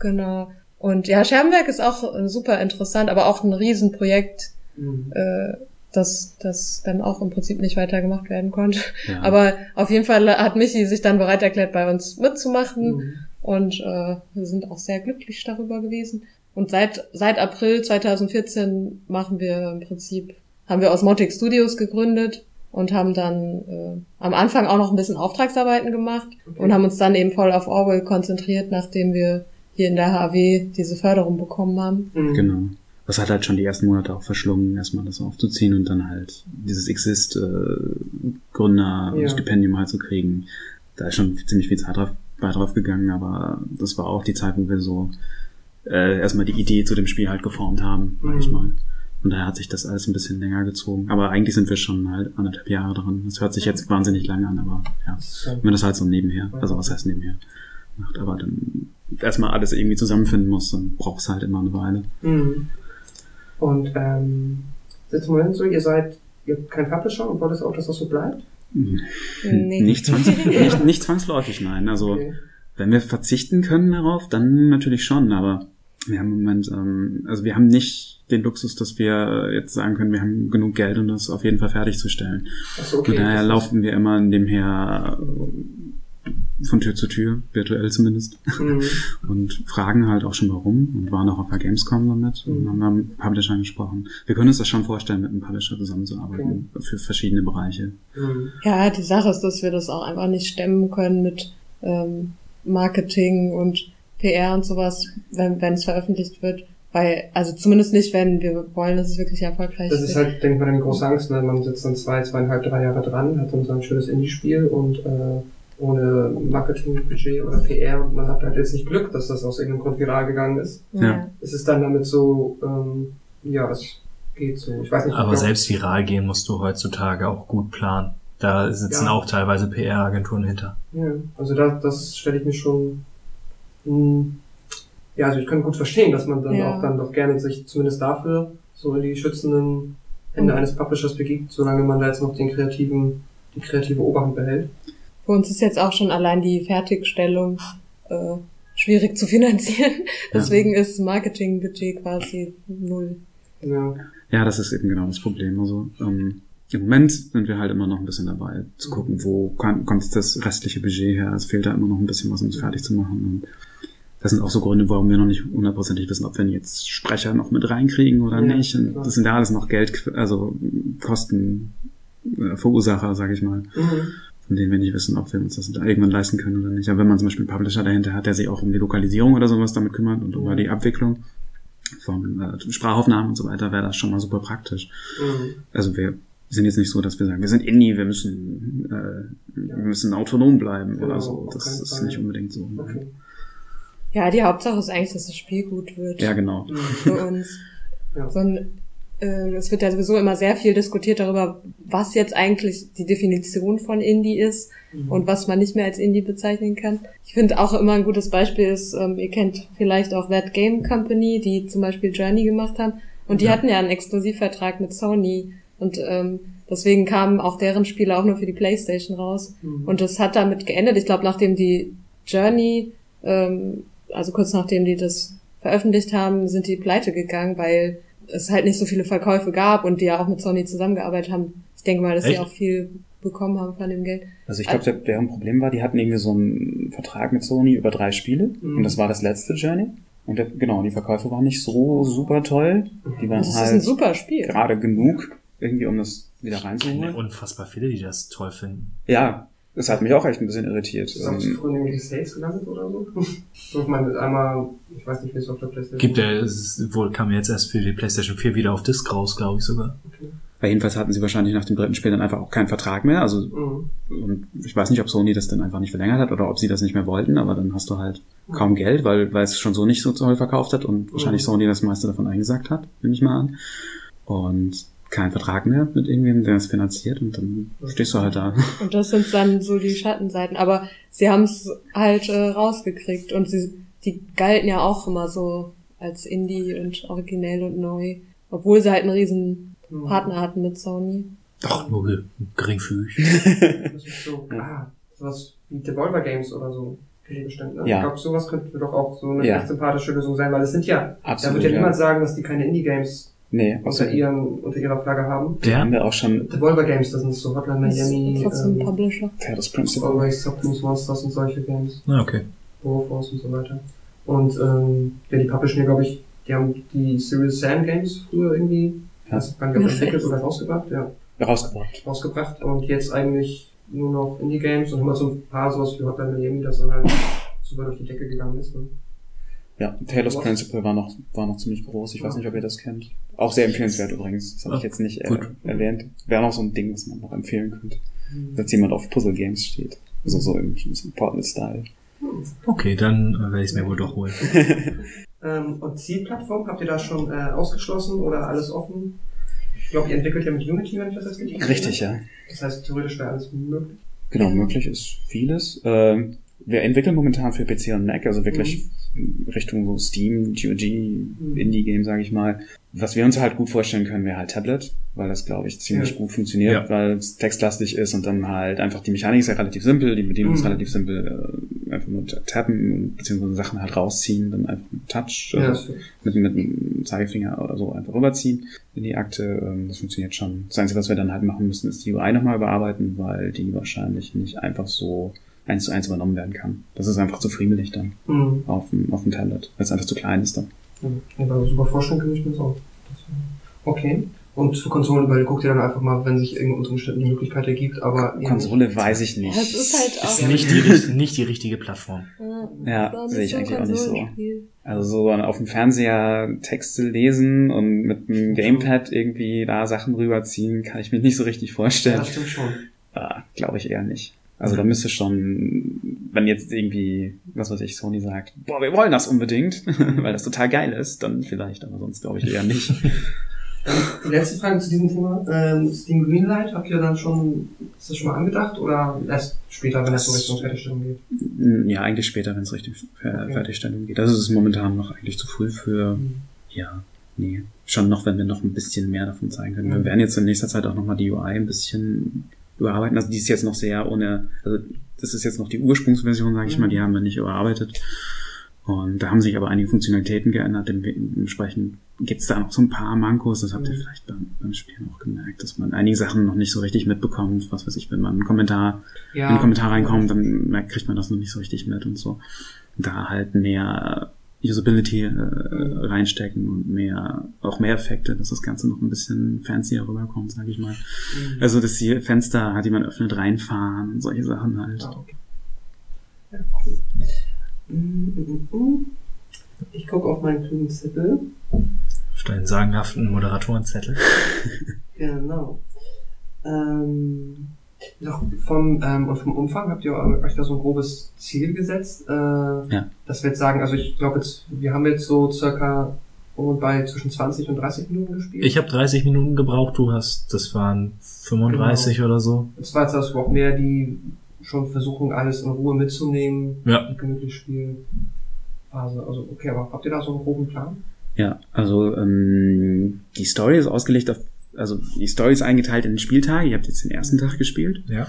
genau. Und ja, Scherbenwerk ist auch äh, super interessant, aber auch ein Riesenprojekt, Mhm. äh, das, das dann auch im Prinzip nicht weitergemacht werden konnte. Ja. Aber auf jeden Fall hat Michi sich dann bereit erklärt, bei uns mitzumachen. Mhm. Und äh, wir sind auch sehr glücklich darüber gewesen. Und seit, seit April 2014 machen wir im Prinzip, haben wir Osmotic Studios gegründet und haben dann äh, am Anfang auch noch ein bisschen Auftragsarbeiten gemacht Okay. und haben uns dann eben voll auf Orwell konzentriert, nachdem wir hier in der HAW diese Förderung bekommen haben. Mhm. Genau. Das hat halt schon die ersten Monate auch verschlungen, erstmal das aufzuziehen und dann halt dieses Exist äh, Gründer Ja. Stipendium halt zu kriegen. Da ist schon ziemlich viel Zeit drauf, bei drauf gegangen, aber das war auch die Zeit, wo wir so äh, erstmal die Idee zu dem Spiel halt geformt haben, sag ich Mhm. mal. Und daher hat sich das alles ein bisschen länger gezogen. Aber eigentlich sind wir schon halt anderthalb Jahre dran. Das hört sich jetzt wahnsinnig lange an, aber ja. Wenn man das halt so nebenher, also was heißt nebenher, macht, aber dann erstmal alles irgendwie zusammenfinden muss, dann braucht es halt immer eine Weile. Mhm. Und ähm, ist im Moment so, ihr seid, ihr habt kein Publisher und wollt es auch, dass das so bleibt? Mhm. Nee. Nicht, zwangs [laughs] nicht, nicht zwangsläufig, nein. Also Okay. wenn wir verzichten können darauf, dann natürlich schon, aber wir haben im Moment, ähm, also wir haben nicht den Luxus, dass wir jetzt sagen können, wir haben genug Geld, um das auf jeden Fall fertigzustellen. Achso, okay. Von daher laufen wir immer nebenher äh, von Tür zu Tür, virtuell zumindest, Mhm. [laughs] und fragen halt auch schon warum und waren auch auf der Gamescom damit und Mhm. haben da mit Publishern gesprochen. Wir können uns das schon vorstellen, mit einem Publisher zusammenzuarbeiten für verschiedene Bereiche. Mhm. Ja, die Sache ist, dass wir das auch einfach nicht stemmen können mit ähm, Marketing und PR und sowas, wenn wenn es veröffentlicht wird. Weil, also zumindest nicht, wenn wir wollen, dass es wirklich erfolgreich Das ist halt, denke ich mal, dann die große Angst, ne? man sitzt dann zwei, zweieinhalb, drei Jahre dran, hat dann so ein schönes Indie-Spiel und äh, ohne Marketingbudget oder PR und man hat halt jetzt nicht Glück, dass das aus irgendeinem Grund viral gegangen ist. Ja. Es ist dann damit so, ähm, ja, es geht so. Ich weiß nicht, Aber selbst viral gehen musst du heutzutage auch gut planen. Da sitzen Ja. auch teilweise PR-Agenturen hinter. Ja, also da, das stelle ich mir schon. Mh, ja, also ich kann gut verstehen, dass man dann Ja. auch dann doch gerne sich zumindest dafür so in die schützenden Hände Mhm. eines Publishers begibt, solange man da jetzt noch den kreativen, die kreative Oberhand behält. Für uns ist jetzt auch schon allein die Fertigstellung äh, schwierig zu finanzieren. [laughs] Deswegen ist Marketingbudget quasi null. Ja. Ja, das ist eben genau das Problem. Also ähm, im Moment sind wir halt immer noch ein bisschen dabei zu gucken, wo kann, kommt jetzt das restliche Budget her. Es fehlt da immer noch ein bisschen was, um es fertig zu machen. Und das sind auch so Gründe, warum wir noch nicht hundertprozentig wissen, ob wir jetzt Sprecher noch mit reinkriegen oder Ja, nicht. Und das sind ja alles noch Geld, also Kosten äh, Verursacher, sage ich mal, Mhm. Von denen wir nicht wissen, ob wir uns das irgendwann leisten können oder nicht. Aber wenn man zum Beispiel einen Publisher dahinter hat, der sich auch um die Lokalisierung oder sowas damit kümmert und um Ja. die Abwicklung von äh, Sprachaufnahmen und so weiter, wäre das schon mal super praktisch. Mhm. Also wir sind jetzt nicht so, dass wir sagen, wir sind Indie, wir müssen, äh, wir müssen autonom bleiben Genau, oder so. Das ist Fall. nicht unbedingt so. Okay. Ja, die Hauptsache ist eigentlich, dass das Spiel gut wird Ja, genau. Mhm. für uns. Ja. So ein, es wird ja sowieso immer sehr viel diskutiert darüber, was jetzt eigentlich die Definition von Indie ist Mhm. und was man nicht mehr als Indie bezeichnen kann. Ich finde auch immer ein gutes Beispiel ist, ähm, ihr kennt vielleicht auch That Game Company, die zum Beispiel Journey gemacht haben. Und die Ja. hatten ja einen Exklusivvertrag mit Sony. Und ähm, deswegen kamen auch deren Spiele auch nur für die Playstation raus. Mhm. Und das hat damit geendet. Ich glaube, nachdem die Journey, ähm, also kurz nachdem die das veröffentlicht haben, sind die pleite gegangen, weil es halt nicht so viele Verkäufe gab und die ja auch mit Sony zusammengearbeitet haben. Ich denke mal, dass sie Echt? auch viel bekommen haben von dem Geld. Also ich glaube, der, deren Problem war, die hatten irgendwie so einen Vertrag mit Sony über drei Spiele Mhm. und das war das letzte Journey. Und der, genau, die Verkäufe waren nicht so super toll. Die waren Das ist ein halt super Spiel. gerade genug, irgendwie um das wieder reinzuholen. Unfassbar viele, die das toll finden. Ja, das hat mich auch echt ein bisschen irritiert. Auch zu Ähm, früh in irgendwelche Sales gelandet oder so? [laughs] ich meine, einmal, ich weiß nicht, wie es auf der Playstation Gibt er, es ist- wohl kam jetzt erst für die PlayStation 4 wieder auf Disc raus, glaube ich sogar. Okay. Weil jedenfalls hatten sie wahrscheinlich nach dem dritten Spiel dann einfach auch keinen Vertrag mehr. Also Mhm. und ich weiß nicht, ob Sony das dann einfach nicht verlängert hat oder ob sie das nicht mehr wollten, aber dann hast du halt kaum Geld, weil, weil es schon so nicht so toll verkauft hat und wahrscheinlich Mhm. Sony das meiste davon eingesagt hat, nehme ich mal an. Und kein Vertrag mehr mit irgendwem, der das finanziert und dann stehst du halt da. Und das sind dann so die Schattenseiten. Aber sie haben es halt äh, rausgekriegt und sie, die galten ja auch immer so als Indie und originell und neu. Obwohl sie halt einen riesen. Partner hatten mit Sony. Doch, nur ge- geringfügig. Das ist [laughs] so, ah, sowas wie Devolver Games oder so. Bestimmt, ne? Ja. Ich glaube, sowas könnte doch auch so eine Ja. sympathische Lösung sein, weil es sind ja, da Absolut. wird ja ja. niemand sagen, dass die keine Indie-Games Nee, unter, außer ihren, unter ihrer Flagge haben. die haben Der? wir auch schon Devolver Games, das sind so Hotline Das ist Miami, trotzdem ein ähm, Publisher. Tails Principle. Always Substance Monsters und solche Games. Na, okay. Broforce und so weiter. Und ähm, ja, die publishen ja, glaube ich, die haben die Serious Sam Games früher irgendwie, Ja. ob Ja, entwickelt oder rausgebracht, ja, rausgebracht. rausgebracht und jetzt eigentlich nur noch Indie-Games und immer so ein paar sowas wie Hotline Miami, das dann halt super durch die Decke gegangen ist. Ne? Ja, Taylor's Was? Principle war noch, war noch ziemlich groß. Ich weiß nicht, ob ihr das kennt. Auch sehr empfehlenswert übrigens. Das habe ich Ah, jetzt nicht äh, erwähnt. Wäre noch so ein Ding, was man noch empfehlen könnte. Mhm. Wenn jemand auf Puzzle Games steht. Also so im, im Portal-Style. Okay, dann äh, werde ich es mir wohl doch holen. [laughs] Ähm, und Zielplattform, habt ihr da schon äh, ausgeschlossen oder alles offen? Ich glaube, ihr entwickelt ja mit Unity, wenn ich das jetzt richtig. Richtig, ja. Das heißt, theoretisch wäre alles möglich. Genau, Ja. möglich ist vieles. Ähm, wir entwickeln momentan für PC und Mac, also wirklich Richtung so Steam, GOG, Mhm. Indie-Game, sage ich mal. Was wir uns halt gut vorstellen können, wäre halt Tablet, weil das, glaube ich, ziemlich Ja. gut funktioniert, Ja. weil es textlastig ist und dann halt einfach die Mechanik ist ja relativ simpel, die Bedienung ist Mhm. relativ simpel, äh, einfach nur tappen, beziehungsweise Sachen halt rausziehen, dann einfach mit Touch, Ja, äh, das mit, mit dem Zeigefinger oder so einfach rüberziehen in die Akte. Ähm, Das funktioniert schon. Das Einzige, was wir dann halt machen müssen, ist die UI nochmal überarbeiten, weil die wahrscheinlich nicht einfach so eins zu eins übernommen werden kann. Das ist einfach zu friemelig dann mhm. auf dem, auf dem Tablet, weil es einfach zu klein ist dann. Ja, aber super vorstellen kann ich mir das auch. Das, äh, Okay. Und für Konsolen, weil guckt ihr dann einfach mal, wenn sich irgendwo unter Umständen die Möglichkeit ergibt, aber Konsole weiß ich nicht. Ja, es ist halt auch- Ist nicht die, [laughs] nicht die richtige Plattform. Ja. Ja, Ja, das sehe ich eigentlich auch nicht so. Also so auf dem Fernseher Texte lesen und mit einem Gamepad irgendwie da Sachen rüberziehen, kann ich mir nicht so richtig Ja, vorstellen. das stimmt schon. Ah, Glaube ich eher nicht. Also da müsste schon, wenn jetzt irgendwie, was weiß ich, Sony sagt, boah, wir wollen das unbedingt, [laughs] weil das total geil ist, dann vielleicht, aber sonst glaube ich eher nicht. Die [laughs] letzte Frage zu diesem Thema. Ähm, Steam Greenlight, habt ihr dann schon, ist das schon mal angedacht oder erst später, wenn es so Richtung Fertigstellung geht? ja, eigentlich später, wenn es Richtung Fer Okay. Fertigstellung geht. Das ist momentan noch eigentlich zu früh für, ja, nee, schon noch, wenn wir noch ein bisschen mehr davon zeigen können. Wir Mhm. werden jetzt in nächster Zeit auch nochmal die UI ein bisschen überarbeiten. Also die ist jetzt noch sehr ohne, also das ist jetzt noch die Ursprungsversion, sage ich Mhm. mal, die haben wir nicht überarbeitet. Und da haben sich aber einige Funktionalitäten geändert. Dementsprechend gibt's da noch so ein paar Mankos. Das habt ihr Mhm. vielleicht beim, beim Spielen auch gemerkt, dass man einige Sachen noch nicht so richtig mitbekommt. Was weiß ich, wenn man einen Kommentar Ja. in einen Kommentar reinkommt, dann merkt, kriegt man das noch nicht so richtig mit und so. Da halt mehr Usability äh, reinstecken und mehr, auch mehr Effekte, dass das Ganze noch ein bisschen fancier rüberkommt, sage ich mal. Mhm. Also, dass die Fenster, die man öffnet, reinfahren und solche Sachen halt. Ah, okay. Ja, cool. Mm, mm, mm. Ich gucke auf meinen grünen Zettel. Auf deinen sagenhaften Moderatorenzettel. [laughs] Genau. Ähm, noch vom, ähm, und vom Umfang habt ihr euch da so ein grobes Ziel gesetzt? Äh, Ja. Dass wir jetzt sagen, also ich glaube jetzt, wir haben jetzt so circa um und bei zwischen 20 und 30 Minuten gespielt. Ich habe 30 Minuten gebraucht, du hast, das waren 35 oder so. Das war jetzt das auch mehr die schon Versuchung, alles in Ruhe mitzunehmen, Ja. gemütlich spielen. Phase. Also okay, aber habt ihr da so einen groben Plan? Ja, also ähm, die Story ist ausgelegt auf, also die Story ist eingeteilt in Spieltage. Ihr habt jetzt den ersten Tag gespielt Ja.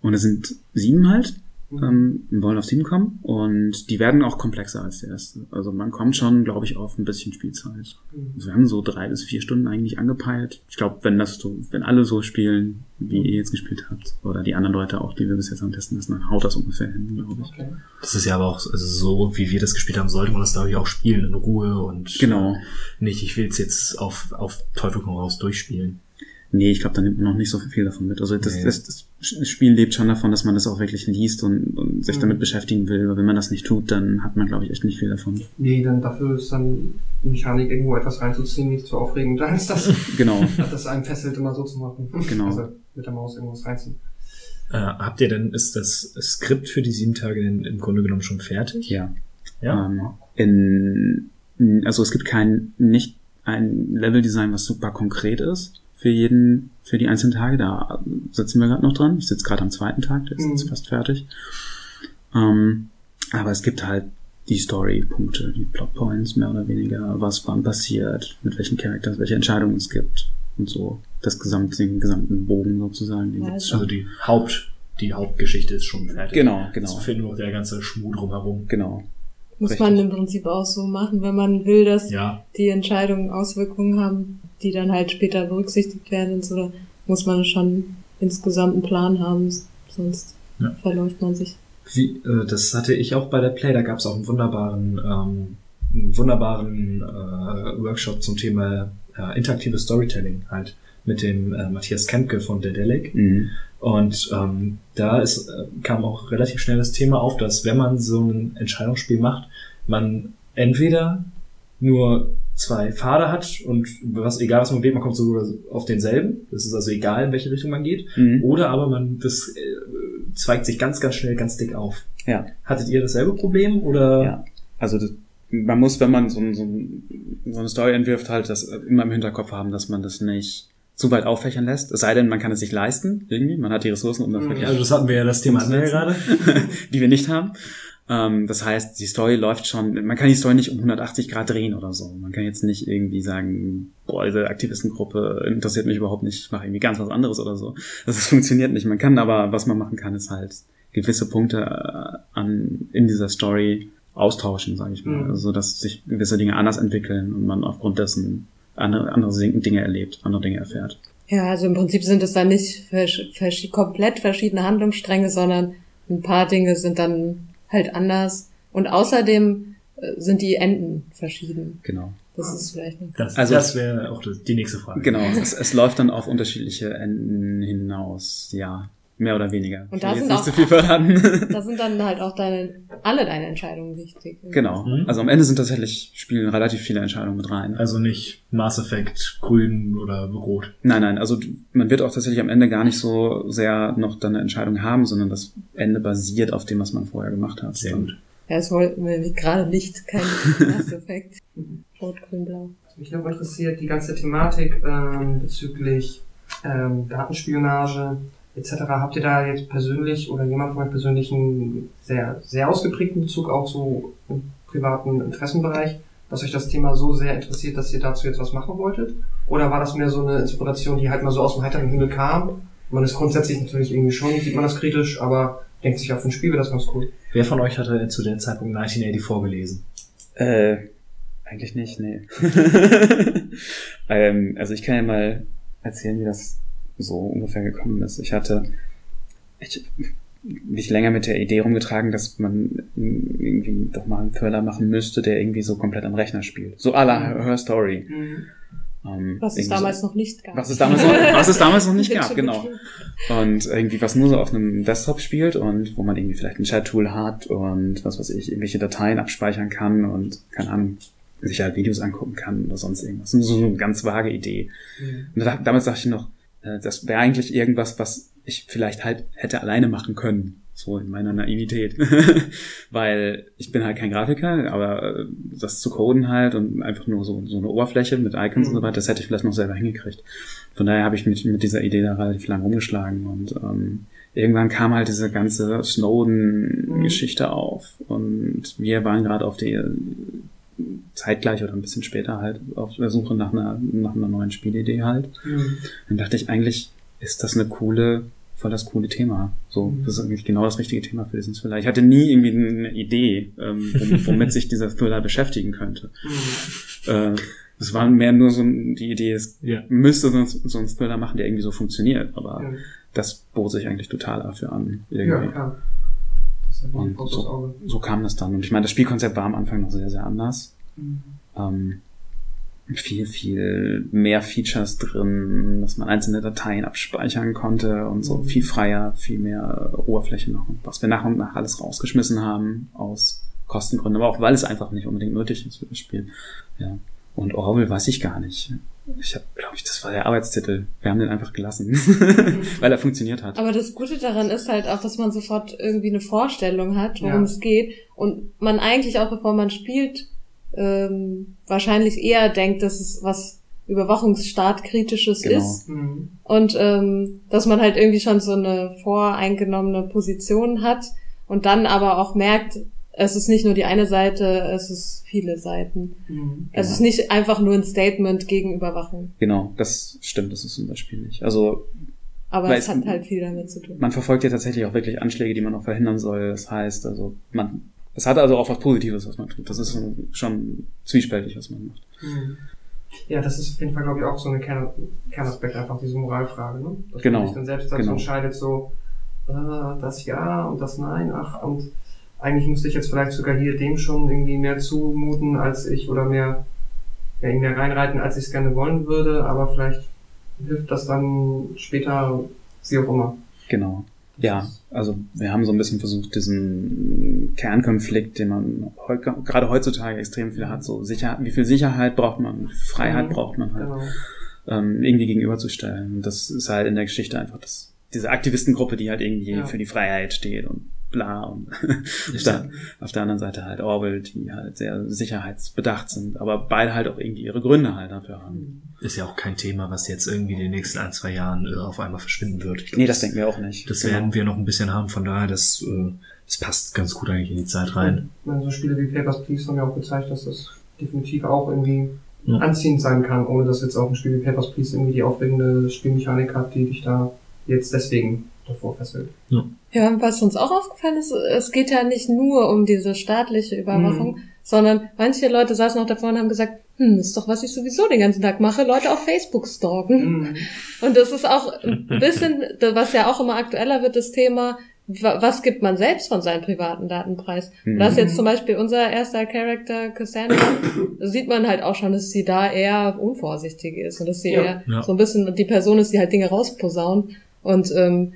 und es sind sieben halt. Ähm, wir wollen auf sieben kommen und die werden auch komplexer als der erste. Also man kommt schon, glaube ich, auf ein bisschen Spielzeit. Also wir haben so drei bis vier Stunden eigentlich angepeilt. Ich glaube, wenn das so, wenn alle so spielen, wie ihr jetzt gespielt habt, oder die anderen Leute auch, die wir bis jetzt am testen lassen, dann haut das ungefähr hin, glaube ich. Okay. Das ist ja aber auch also so, wie wir das gespielt haben, sollte man das glaube ich auch spielen in Ruhe und Genau. nicht, ich will es jetzt auf, auf Teufel komm raus durchspielen. Nee, ich glaube, da nimmt man noch nicht so viel davon mit. Also das, Nee. das, das Spiel lebt schon davon, dass man das auch wirklich liest und, und sich Mhm. damit beschäftigen will. Aber wenn man das nicht tut, dann hat man, glaube ich, echt nicht viel davon. Nee, dann dafür ist dann die Mechanik irgendwo etwas reinzuziehen, nicht zu aufregend. Da [laughs] ist das, Genau. das einem festhält, immer so zu machen. Genau. Also mit der Maus irgendwas reinziehen. Äh, habt ihr denn, ist das Skript für die sieben Tage denn im Grunde genommen schon fertig? ja. Ja. Ähm, in, also es gibt kein, nicht ein Leveldesign, was super konkret ist für jeden, für die einzelnen Tage. Da sitzen wir gerade noch dran. Ich sitze gerade am zweiten Tag, der ist Mhm. jetzt fast fertig. Ähm, aber es gibt halt die Story-Punkte, die Plotpoints mehr oder weniger, was wann passiert, mit welchen Charakters, welche Entscheidungen es gibt und so. Das gesamte, den gesamten Bogen sozusagen, den Ja, gibt's Also schon. die Haupt, die Hauptgeschichte ist schon fertig. Genau, genau. Es fehlt nur noch der ganze Schmuh drumherum. Genau. Muss Richtig. man im Prinzip auch so machen, wenn man will, dass Ja, die Entscheidungen Auswirkungen haben, die dann halt später berücksichtigt werden und so, da muss man schon insgesamt einen Plan haben, sonst Ja. verläuft man sich. Wie, äh, das hatte ich auch bei der Play, da gab es auch einen wunderbaren, ähm, einen wunderbaren äh, Workshop zum Thema äh, interaktives Storytelling halt mit dem äh, Matthias Kempke von Dedelic. Mhm. Und ähm, da ist, äh, kam auch relativ schnell das Thema auf, dass wenn man so ein Entscheidungsspiel macht, man entweder nur zwei Pfade hat und was egal was man wählt, man kommt sogar auf denselben. Das ist also egal, in welche Richtung man geht. Mhm. Oder aber man das äh, zweigt sich ganz, ganz schnell ganz dick auf. Ja. Hattet ihr dasselbe Problem oder? Ja, also das, man muss, wenn man so, ein- so, ein- so eine Story entwirft, halt das immer im Hinterkopf haben, dass man das nicht zu weit auffächern lässt. Es sei denn, man kann es sich leisten, irgendwie. Man hat die Ressourcen, um das Mhm. wirklich, Also das hatten wir ja das Thema hatten wir ja gerade. [laughs] die wir nicht haben. Ähm, das heißt, die Story läuft schon, man kann die Story nicht um 180 Grad drehen oder so. Man kann jetzt nicht irgendwie sagen, boah, diese Aktivistengruppe interessiert mich überhaupt nicht, ich mache irgendwie ganz was anderes oder so. Das, das funktioniert nicht. Man kann aber, was man machen kann, ist halt gewisse Punkte äh, an, in dieser Story austauschen, sage ich mal. Mhm. Also, dass sich gewisse Dinge anders entwickeln und man aufgrund dessen andere, andere Dinge erlebt, andere Dinge erfährt. Ja, also im Prinzip sind es dann nicht versch versch komplett verschiedene Handlungsstränge, sondern ein paar Dinge sind dann halt anders. Und außerdem äh, sind die Enden verschieden. Genau. Das ist vielleicht noch. Das, Also- das wäre auch die nächste Frage. Genau, es, es läuft dann auf unterschiedliche Enden hinaus, ja. Mehr oder weniger. Und da sind auch- zu viel verraten. [laughs] Da [laughs] sind dann halt auch deine, alle deine Entscheidungen wichtig. genau. Mhm. Also am Ende sind tatsächlich, spielen relativ viele Entscheidungen mit rein. Also nicht Mass Effect grün oder rot. Nein, nein, also man wird auch tatsächlich am Ende gar nicht so sehr noch dann eine Entscheidung haben, sondern das Ende basiert auf dem, was man vorher gemacht hat. Sehr gut. Ja, es wollten wir gerade nicht kein [laughs] Mass-Effekt. Rot, grün, blau. Was mich noch interessiert, die ganze Thematik ähm, bezüglich ähm, Datenspionage etc. Habt ihr da jetzt persönlich oder jemand von euch persönlich einen sehr, sehr ausgeprägten Bezug auch so im privaten Interessenbereich, dass euch das Thema so sehr interessiert, dass ihr dazu jetzt was machen wolltet? Oder war das mehr so eine Inspiration, die halt mal so aus dem heiteren Himmel kam? Man ist grundsätzlich natürlich irgendwie schon, sieht man das kritisch, aber denkt sich, für ein Spiel wäre das ganz cool. Wer von euch hatte zu dem Zeitpunkt 1984 gelesen? Äh, eigentlich nicht, nee. [laughs] ähm, also ich kann ja mal erzählen, wie das so ungefähr gekommen ist. Ich hatte ich, mich länger mit der Idee rumgetragen, dass man irgendwie doch mal einen Thriller machen müsste, der irgendwie so komplett am Rechner spielt. So à la Her Story. Ähm, Was es so, noch nicht gab. was es damals noch, was es damals noch nicht gab, [laughs] genau. Und irgendwie was nur so auf einem Desktop spielt und wo man irgendwie vielleicht ein Chat-Tool hat und was weiß ich, irgendwelche Dateien abspeichern kann und, keine Ahnung, sich halt Videos angucken kann oder sonst irgendwas. So so eine ganz vage Idee. Und da, damals dachte ich noch, das wäre eigentlich irgendwas, was ich vielleicht halt hätte alleine machen können. So in meiner Naivität. [laughs] Weil ich bin halt kein Grafiker, aber äh, das zu coden halt und einfach nur so, so eine Oberfläche mit Icons und so weiter, das hätte ich vielleicht noch selber hingekriegt. Von daher habe ich mich mit dieser Idee da relativ lang rumgeschlagen und ähm, irgendwann kam halt diese ganze Snowden-Geschichte auf und wir waren gerade auf die zeitgleich oder ein bisschen später halt auf der Suche nach einer, nach einer neuen Spielidee halt. Mhm. Dann dachte ich, eigentlich ist das eine coole, voll das coole Thema. So, Mhm. das ist eigentlich genau das richtige Thema für diesen Thriller. Ich hatte nie irgendwie eine Idee, ähm, wom- womit sich dieser Thriller beschäftigen könnte. Mhm. Äh, es war mehr nur so die Idee, es Ja. müsste so, so einen Thriller machen, der irgendwie so funktioniert. Aber Ja. das bot sich eigentlich total dafür an. Irgendwie. klar. Ja wie Und Auge. so kam das dann. Und ich meine, das Spielkonzept war am Anfang noch sehr, sehr anders. Mhm. ähm, viel, viel mehr Features drin, dass man einzelne Dateien abspeichern konnte und so Mhm. viel freier, viel mehr Oberfläche noch. Was wir nach und nach alles rausgeschmissen haben aus Kostengründen, aber auch weil es einfach nicht unbedingt nötig ist für das Spiel. Ja. Und Orwell weiß ich gar nicht. Ich habe, glaube ich, das war der Arbeitstitel. Wir haben den einfach gelassen, [laughs] [laughs] weil er funktioniert hat. Aber das Gute daran ist halt auch, dass man sofort irgendwie eine Vorstellung hat, worum Ja. es geht. Und man eigentlich auch, bevor man spielt, ähm, wahrscheinlich eher denkt, dass es was Überwachungsstaatkritisches Genau. ist. Mhm. Und ähm, dass man halt irgendwie schon so eine voreingenommene Position hat und dann aber auch merkt, es ist nicht nur die eine Seite, es ist viele Seiten. Mhm. Es ist nicht einfach nur ein Statement gegen Überwachung. Genau, das stimmt, das ist zum Beispiel nicht. Also Aber es hat halt viel damit zu tun. man verfolgt ja tatsächlich auch wirklich Anschläge, die man auch verhindern soll. Das heißt, also man, es hat also auch was Positives, was man tut. Das ist schon zwiespältig, was man macht. Mhm. Ja, das ist auf jeden Fall, glaube ich, auch so eine Kern Kernaspekt, einfach diese Moralfrage, ne? Dass Genau, man sich dann selbst dazu genau. entscheidet, so, äh, das ja und das nein, ach, und eigentlich müsste ich jetzt vielleicht sogar hier dem schon irgendwie mehr zumuten, als ich, oder mehr, ja, mehr reinreiten, als ich es gerne wollen würde, aber vielleicht hilft das dann später, wie auch immer. Genau. Ja, also wir haben so ein bisschen versucht, diesen Kernkonflikt, den man heu gerade heutzutage extrem viel hat, so Sicherheit, wie viel Sicherheit braucht man, wie viel Freiheit Mhm. braucht man halt, Genau. ähm, irgendwie gegenüberzustellen. Und das ist halt in der Geschichte einfach das, diese Aktivistengruppe, die halt irgendwie Ja. für die Freiheit steht und bla und [laughs] auf, der, auf der anderen Seite halt Orwell, die halt sehr sicherheitsbedacht sind, aber beide halt auch irgendwie ihre Gründe halt dafür haben. Ist ja auch kein Thema, was jetzt irgendwie in den nächsten ein, zwei Jahren äh, auf einmal verschwinden wird. Glaub, Nee, das denken wir auch nicht. Das Genau. werden wir noch ein bisschen haben, von daher, das, äh, das passt ganz gut eigentlich in die Zeit rein. Ich meine, so Spiele wie Papers, Please haben ja auch gezeigt, dass das definitiv auch irgendwie Ja. anziehend sein kann, ohne dass jetzt auch ein Spiel wie Papers, Please irgendwie die aufregende Spielmechanik hat, die dich da jetzt deswegen davor fesselt. Ja, was uns auch aufgefallen ist, es geht ja nicht nur um diese staatliche Überwachung, sondern manche Leute saßen auch davor und haben gesagt, hm, das ist doch, was ich sowieso den ganzen Tag mache, Leute auf Facebook stalken. Mhm. Und das ist auch ein bisschen, was ja auch immer aktueller wird, das Thema, wa- was gibt man selbst von seinen privaten Daten preis? Mhm. Das ist jetzt zum Beispiel unser erster Charakter, Cassandra, da sieht man halt auch schon, dass sie da eher unvorsichtig ist und dass sie Ja. eher Ja. so ein bisschen die Person ist, die halt Dinge rausposaunt. Und ähm,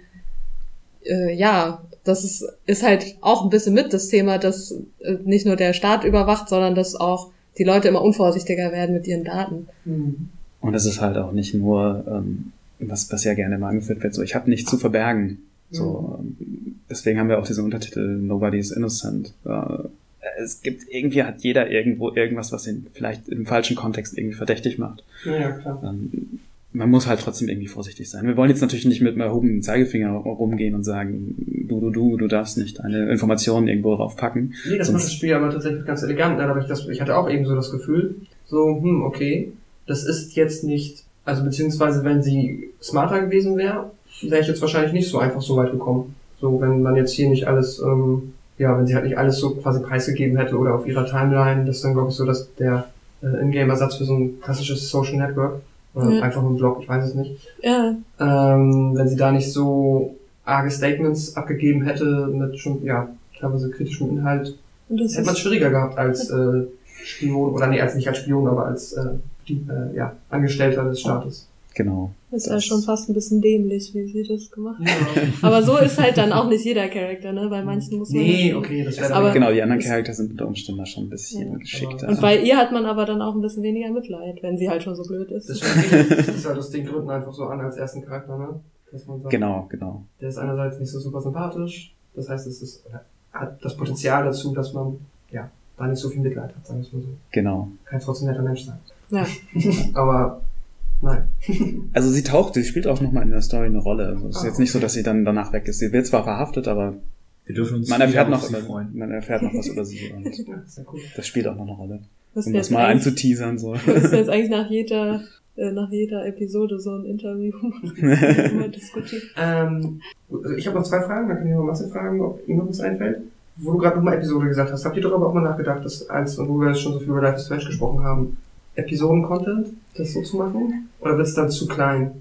äh, ja, das ist, ist halt auch ein bisschen mit das Thema, dass äh, nicht nur der Staat überwacht, sondern dass auch die Leute immer unvorsichtiger werden mit ihren Daten. Mhm. Und es ist halt auch nicht nur, ähm, was, was ja gerne mal angeführt wird, so ich habe nichts zu verbergen. So, ähm, deswegen haben wir auch diesen Untertitel Nobody is Innocent. Äh, es gibt irgendwie hat jeder irgendwo irgendwas, was ihn vielleicht im falschen Kontext irgendwie verdächtig macht. Ja, ja, klar. Ähm, man muss halt trotzdem irgendwie vorsichtig sein. Wir wollen jetzt natürlich nicht mit einem erhobenen Zeigefinger rumgehen und sagen, du, du, du, du darfst nicht deine Informationen irgendwo draufpacken. Nee, das macht das Spiel aber tatsächlich ganz elegant. Ne? Dadurch, dass ich hatte auch eben so das Gefühl, so, hm, okay, das ist jetzt nicht, also beziehungsweise wenn sie smarter gewesen wäre, wäre ich jetzt wahrscheinlich nicht so einfach so weit gekommen. So, wenn man jetzt hier nicht alles, ähm, ja, wenn sie halt nicht alles so quasi preisgegeben hätte oder auf ihrer Timeline, das ist dann glaube ich so, dass der äh, Ingame-Ersatz für so ein klassisches Social Network, oder Ja. einfach ein Blog, ich weiß es nicht, Ja, ähm, wenn sie da nicht so arge Statements abgegeben hätte mit schon, ja, teilweise kritischem Inhalt, hätte man es schwieriger gehabt als äh, Spion, oder nee, als nicht als Spion, aber als äh, die, äh, ja, Angestellter des Staates. Genau. ist ja das- schon fast ein bisschen dämlich, wie sie das gemacht haben. Ja. Aber so ist halt dann auch nicht jeder Charakter, ne? Bei manchen muss man. nee, okay, das wäre Aber- genau, die anderen Charakter sind unter Umständen da schon ein bisschen Ja. geschickter. Und bei ihr hat man aber dann auch ein bisschen weniger Mitleid, wenn sie halt schon so blöd ist. Das ist das ist halt aus den Gründen einfach so an als ersten Charakter, ne? Dass man sagt, genau, genau. der ist einerseits nicht so super sympathisch, das heißt, es ist, hat das Potenzial dazu, dass man, ja, da nicht so viel Mitleid hat, sagen wir es mal so. Genau. Kann trotzdem netter Mensch sein. Ja. [laughs] aber, nein. [laughs] Also sie taucht, sie spielt auch nochmal in der Story eine Rolle. Also es ist Ah, jetzt nicht so, okay. dass sie dann danach weg ist. Sie wird zwar verhaftet, aber Wir dürfen uns man erfährt noch, über, freuen. man erfährt noch was über sie [laughs] und Ja, sehr cool. das spielt auch noch eine Rolle. Müssen Um das mal einzuteasern, so. [laughs] müssen wir jetzt eigentlich nach jeder, äh, nach jeder Episode so ein Interview. Ähm, also ich habe noch zwei Fragen, dann kann ich noch Matze fragen, ob ihm noch was einfällt. Wo du gerade nochmal Episode gesagt hast, habt ihr darüber auch mal nachgedacht, dass als, und wo wir jetzt schon so viel über Life is Strange gesprochen haben, Episoden-Content, das so zu machen? Oder wird es dann zu klein?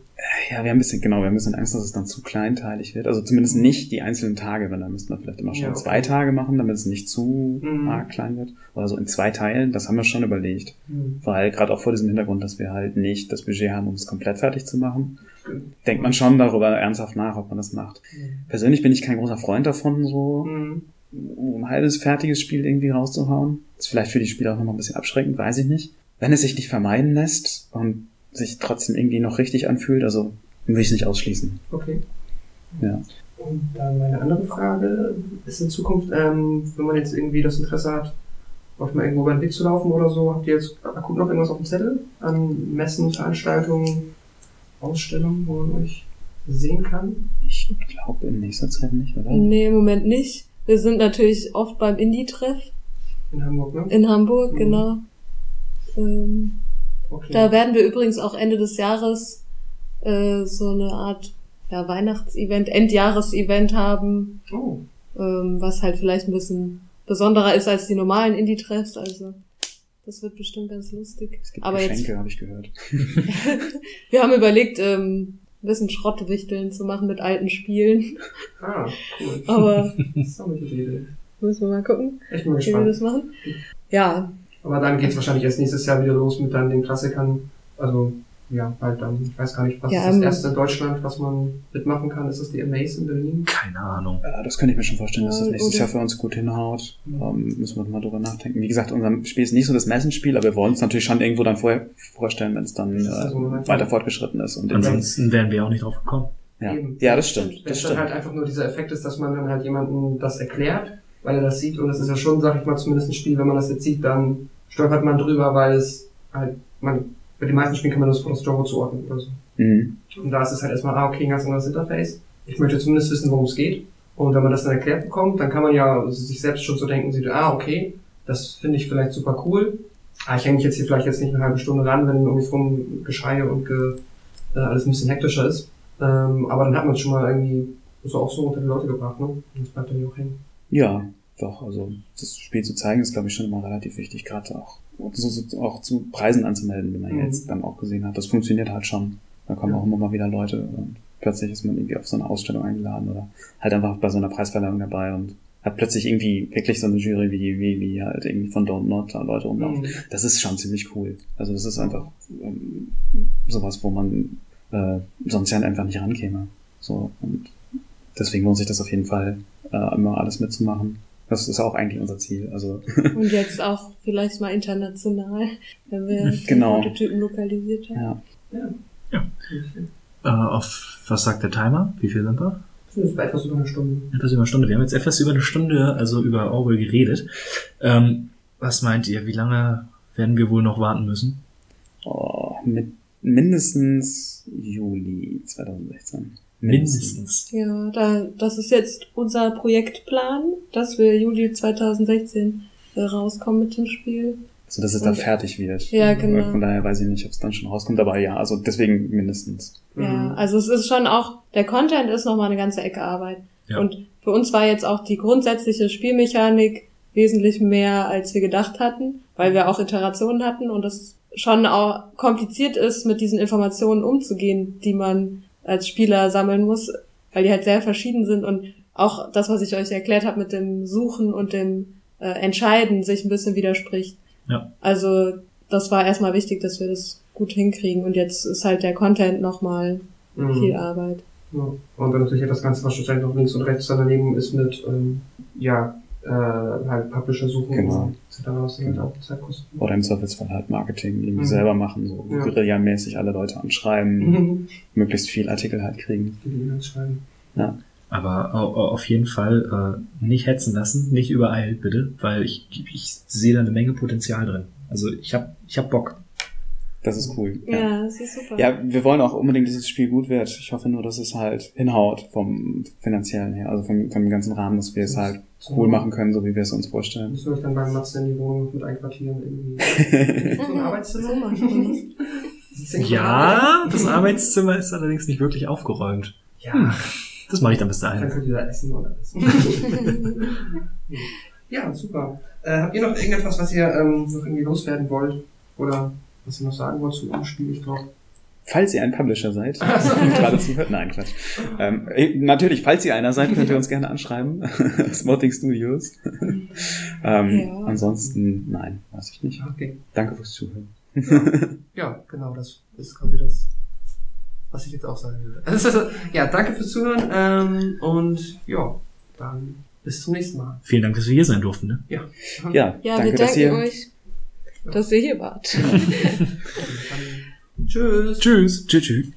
Ja, wir haben ein bisschen, genau, wir haben ein bisschen Angst, dass es dann zu kleinteilig wird. Also zumindest nicht die einzelnen Tage, weil dann müssten wir vielleicht immer schon Ja, okay. zwei Tage machen, damit es nicht zu Mhm. arg klein wird. Oder so in zwei Teilen, das haben wir schon überlegt. Hm. Weil gerade auch vor diesem Hintergrund, dass wir halt nicht das Budget haben, um es komplett fertig zu machen, denkt man schon darüber ernsthaft nach, ob man das macht. Persönlich bin ich kein großer Freund davon, so Hm. ein halbes, fertiges Spiel irgendwie rauszuhauen. Ist vielleicht für die Spieler auch nochmal ein bisschen abschreckend, weiß ich nicht. Wenn es sich nicht vermeiden lässt und sich trotzdem irgendwie noch richtig anfühlt, also will ich es nicht ausschließen. Okay. Ja. Und dann meine andere Frage ist in Zukunft, ähm, wenn man jetzt irgendwie das Interesse hat, auf mal irgendwo über den Weg zu laufen oder so, habt ihr jetzt akut noch irgendwas auf dem Zettel an Messen, Veranstaltungen, Ausstellungen, wo man euch sehen kann? Ich glaube in nächster Zeit nicht, oder? Nee, im Moment nicht. Wir sind natürlich oft beim Indie-Treff In Hamburg, ne? in Hamburg, Mhm. genau. Ähm, Okay. Da werden wir übrigens auch Ende des Jahres äh, so eine Art ja, Weihnachtsevent, Endjahresevent haben, oh, ähm, was halt vielleicht ein bisschen besonderer ist als die normalen Indie-Treffs. Also das wird bestimmt ganz lustig. Es gibt Aber Geschenke, habe ich gehört. [laughs] wir haben überlegt, ähm, ein bisschen Schrottwichteln zu machen mit alten Spielen. ah, cool. Aber Das ist auch eine gute Idee. müssen wir mal gucken, Echt mal wie wir gespannt. das machen. Ja, Aber dann geht's wahrscheinlich erst nächstes Jahr wieder los mit dann den Klassikern. Also, ja, halt dann, ich weiß gar nicht, was Ja, ist das ähm, erste in Deutschland, was man mitmachen kann? Ist das die Amaze in Berlin? Keine Ahnung. Ja, das könnte ich mir schon vorstellen, dass das nächstes Jahr für uns gut hinhaut. Ähm, müssen wir mal drüber nachdenken. Wie gesagt, unser Spiel ist nicht so das Messenspiel, aber wir wollen es natürlich schon irgendwo dann vorher vorstellen, wenn es dann ja so äh, eine- weiter fortgeschritten ist. Und Ansonsten wären wir auch nicht drauf gekommen. ja. Eben. ja, das stimmt. Wenn Das es dann stimmt. halt einfach nur dieser Effekt ist, dass man dann halt jemandem das erklärt, weil er das sieht und es ist ja schon, sag ich mal, zumindest ein Spiel, wenn man das jetzt sieht, dann stolpert man drüber, weil es halt, man, bei den meisten Spielen kann man das von das Genre zuordnen oder so. Mhm. Und da ist es halt erstmal, ah, okay, ein ganz anderes Interface. Ich möchte zumindest wissen, worum es geht. Und wenn man das dann erklärt bekommt, dann kann man ja sich selbst schon so denken, sieht, ah, okay, das finde ich vielleicht super cool. Ah, ich hänge mich jetzt hier vielleicht jetzt nicht eine halbe Stunde ran, wenn mich rum Geschrei und ge, äh, alles ein bisschen hektischer ist. Ähm, aber dann hat man es schon mal irgendwie so auch so unter die Leute gebracht, ne? Und das bleibt dann ja auch hängen. Ja, doch. Also das Spiel zu zeigen ist, glaube ich, schon immer relativ wichtig, gerade auch, so, so, auch zu Preisen anzumelden, wie man Mhm. jetzt dann auch gesehen hat. Das funktioniert halt schon. Da kommen Ja. auch immer mal wieder Leute und plötzlich ist man irgendwie auf so eine Ausstellung eingeladen oder halt einfach bei so einer Preisverleihung dabei und hat plötzlich irgendwie wirklich so eine Jury, wie, wie, wie halt irgendwie von Don't Not da Leute rumlaufen. Mhm. Das ist schon ziemlich cool. Also das ist einfach ähm, sowas, wo man äh, sonst ja einfach nicht rankäme. So und deswegen lohnt sich das auf jeden Fall, äh, immer alles mitzumachen. Das ist auch eigentlich unser Ziel. Also [laughs] Und jetzt auch vielleicht mal international, wenn wir die Genau. Prototypen lokalisiert haben. ja, Äh, auf was sagt der Timer? Wie viel sind wir? Etwas über eine Stunde. Etwas über eine Stunde. Wir haben jetzt etwas über eine Stunde, also über Orwell geredet. Ähm, was meint ihr? Wie lange werden wir wohl noch warten müssen? oh, mit mindestens Juli 2016. Ja, da, das ist jetzt unser Projektplan, dass wir Juli 2016 äh, rauskommen mit dem Spiel. So dass es da Und- fertig wird. Ja, genau. Von daher weiß ich nicht, ob es dann schon rauskommt, aber ja, also deswegen mindestens. Mhm. Ja, also es ist schon auch, der Content ist nochmal eine ganze Ecke Arbeit. Ja. Und für uns war jetzt auch die grundsätzliche Spielmechanik wesentlich mehr, als wir gedacht hatten, weil wir auch Iterationen hatten und es schon auch kompliziert ist, mit diesen Informationen umzugehen, die man als Spieler sammeln muss, weil die halt sehr verschieden sind und auch das, was ich euch erklärt habe mit dem Suchen und dem äh, Entscheiden, sich ein bisschen widerspricht. Ja. Also das war erstmal wichtig, dass wir das gut hinkriegen und jetzt ist halt der Content nochmal Mhm. viel Arbeit. Ja. Und dann natürlich das Ganze, was wahrscheinlich noch links und rechts daneben ist mit, ähm, ja, äh, halt Publisher suchen Genau. und etc. Was dann halt Genau. auch Zeit kostet. Oder im Zweifelsfall halt Marketing irgendwie Mhm. selber machen, so Ja. guerillamäßig alle Leute anschreiben, Mhm. möglichst viel Artikel halt kriegen. Die E-Mails schreiben. Aber au- au- auf jeden Fall äh, nicht hetzen lassen, nicht übereilt bitte, weil ich, ich sehe da eine Menge Potenzial drin. Also ich hab, ich hab Bock. Das ist cool. Ja, das ist super. Ja, wir wollen auch unbedingt, dass das Spiel gut wird. Ich hoffe nur, dass es halt hinhaut vom finanziellen her, also vom, vom ganzen Rahmen, dass wir es halt cool machen können, so wie wir es uns vorstellen. Müssen wir euch dann beim Matze in die Wohnung mit einquartieren irgendwie. [laughs] so ein Arbeitszimmer? So. Ja, das Arbeitszimmer ist allerdings nicht wirklich aufgeräumt. Ja, Das mache ich dann bis dann dahin. könnt ihr da essen oder alles. [laughs] ja, super. Äh, habt ihr noch irgendetwas, was ihr ähm, noch irgendwie loswerden wollt? Oder was ihr noch sagen wollt zum Spiel? Ich glaube. Falls ihr ein Publisher seid, gerade zuhört, nein, Quatsch. Ähm, eh, natürlich, falls ihr einer seid, könnt ihr uns gerne anschreiben. [laughs] Spotting Studios. [laughs] ähm, Ja. Ansonsten, nein, weiß ich nicht. Okay. Danke fürs Zuhören. Ja, [laughs] genau, das ist quasi das, was ich jetzt auch sagen würde. Ja, danke fürs Zuhören ähm, und ja, dann bis zum nächsten Mal. Vielen Dank, dass wir hier sein durften. Ne? Ja. Ja, Ja, danke, wir dass danken ihr... euch, dass ihr hier wart. [laughs] Tschüss. Tschüss, tschüss.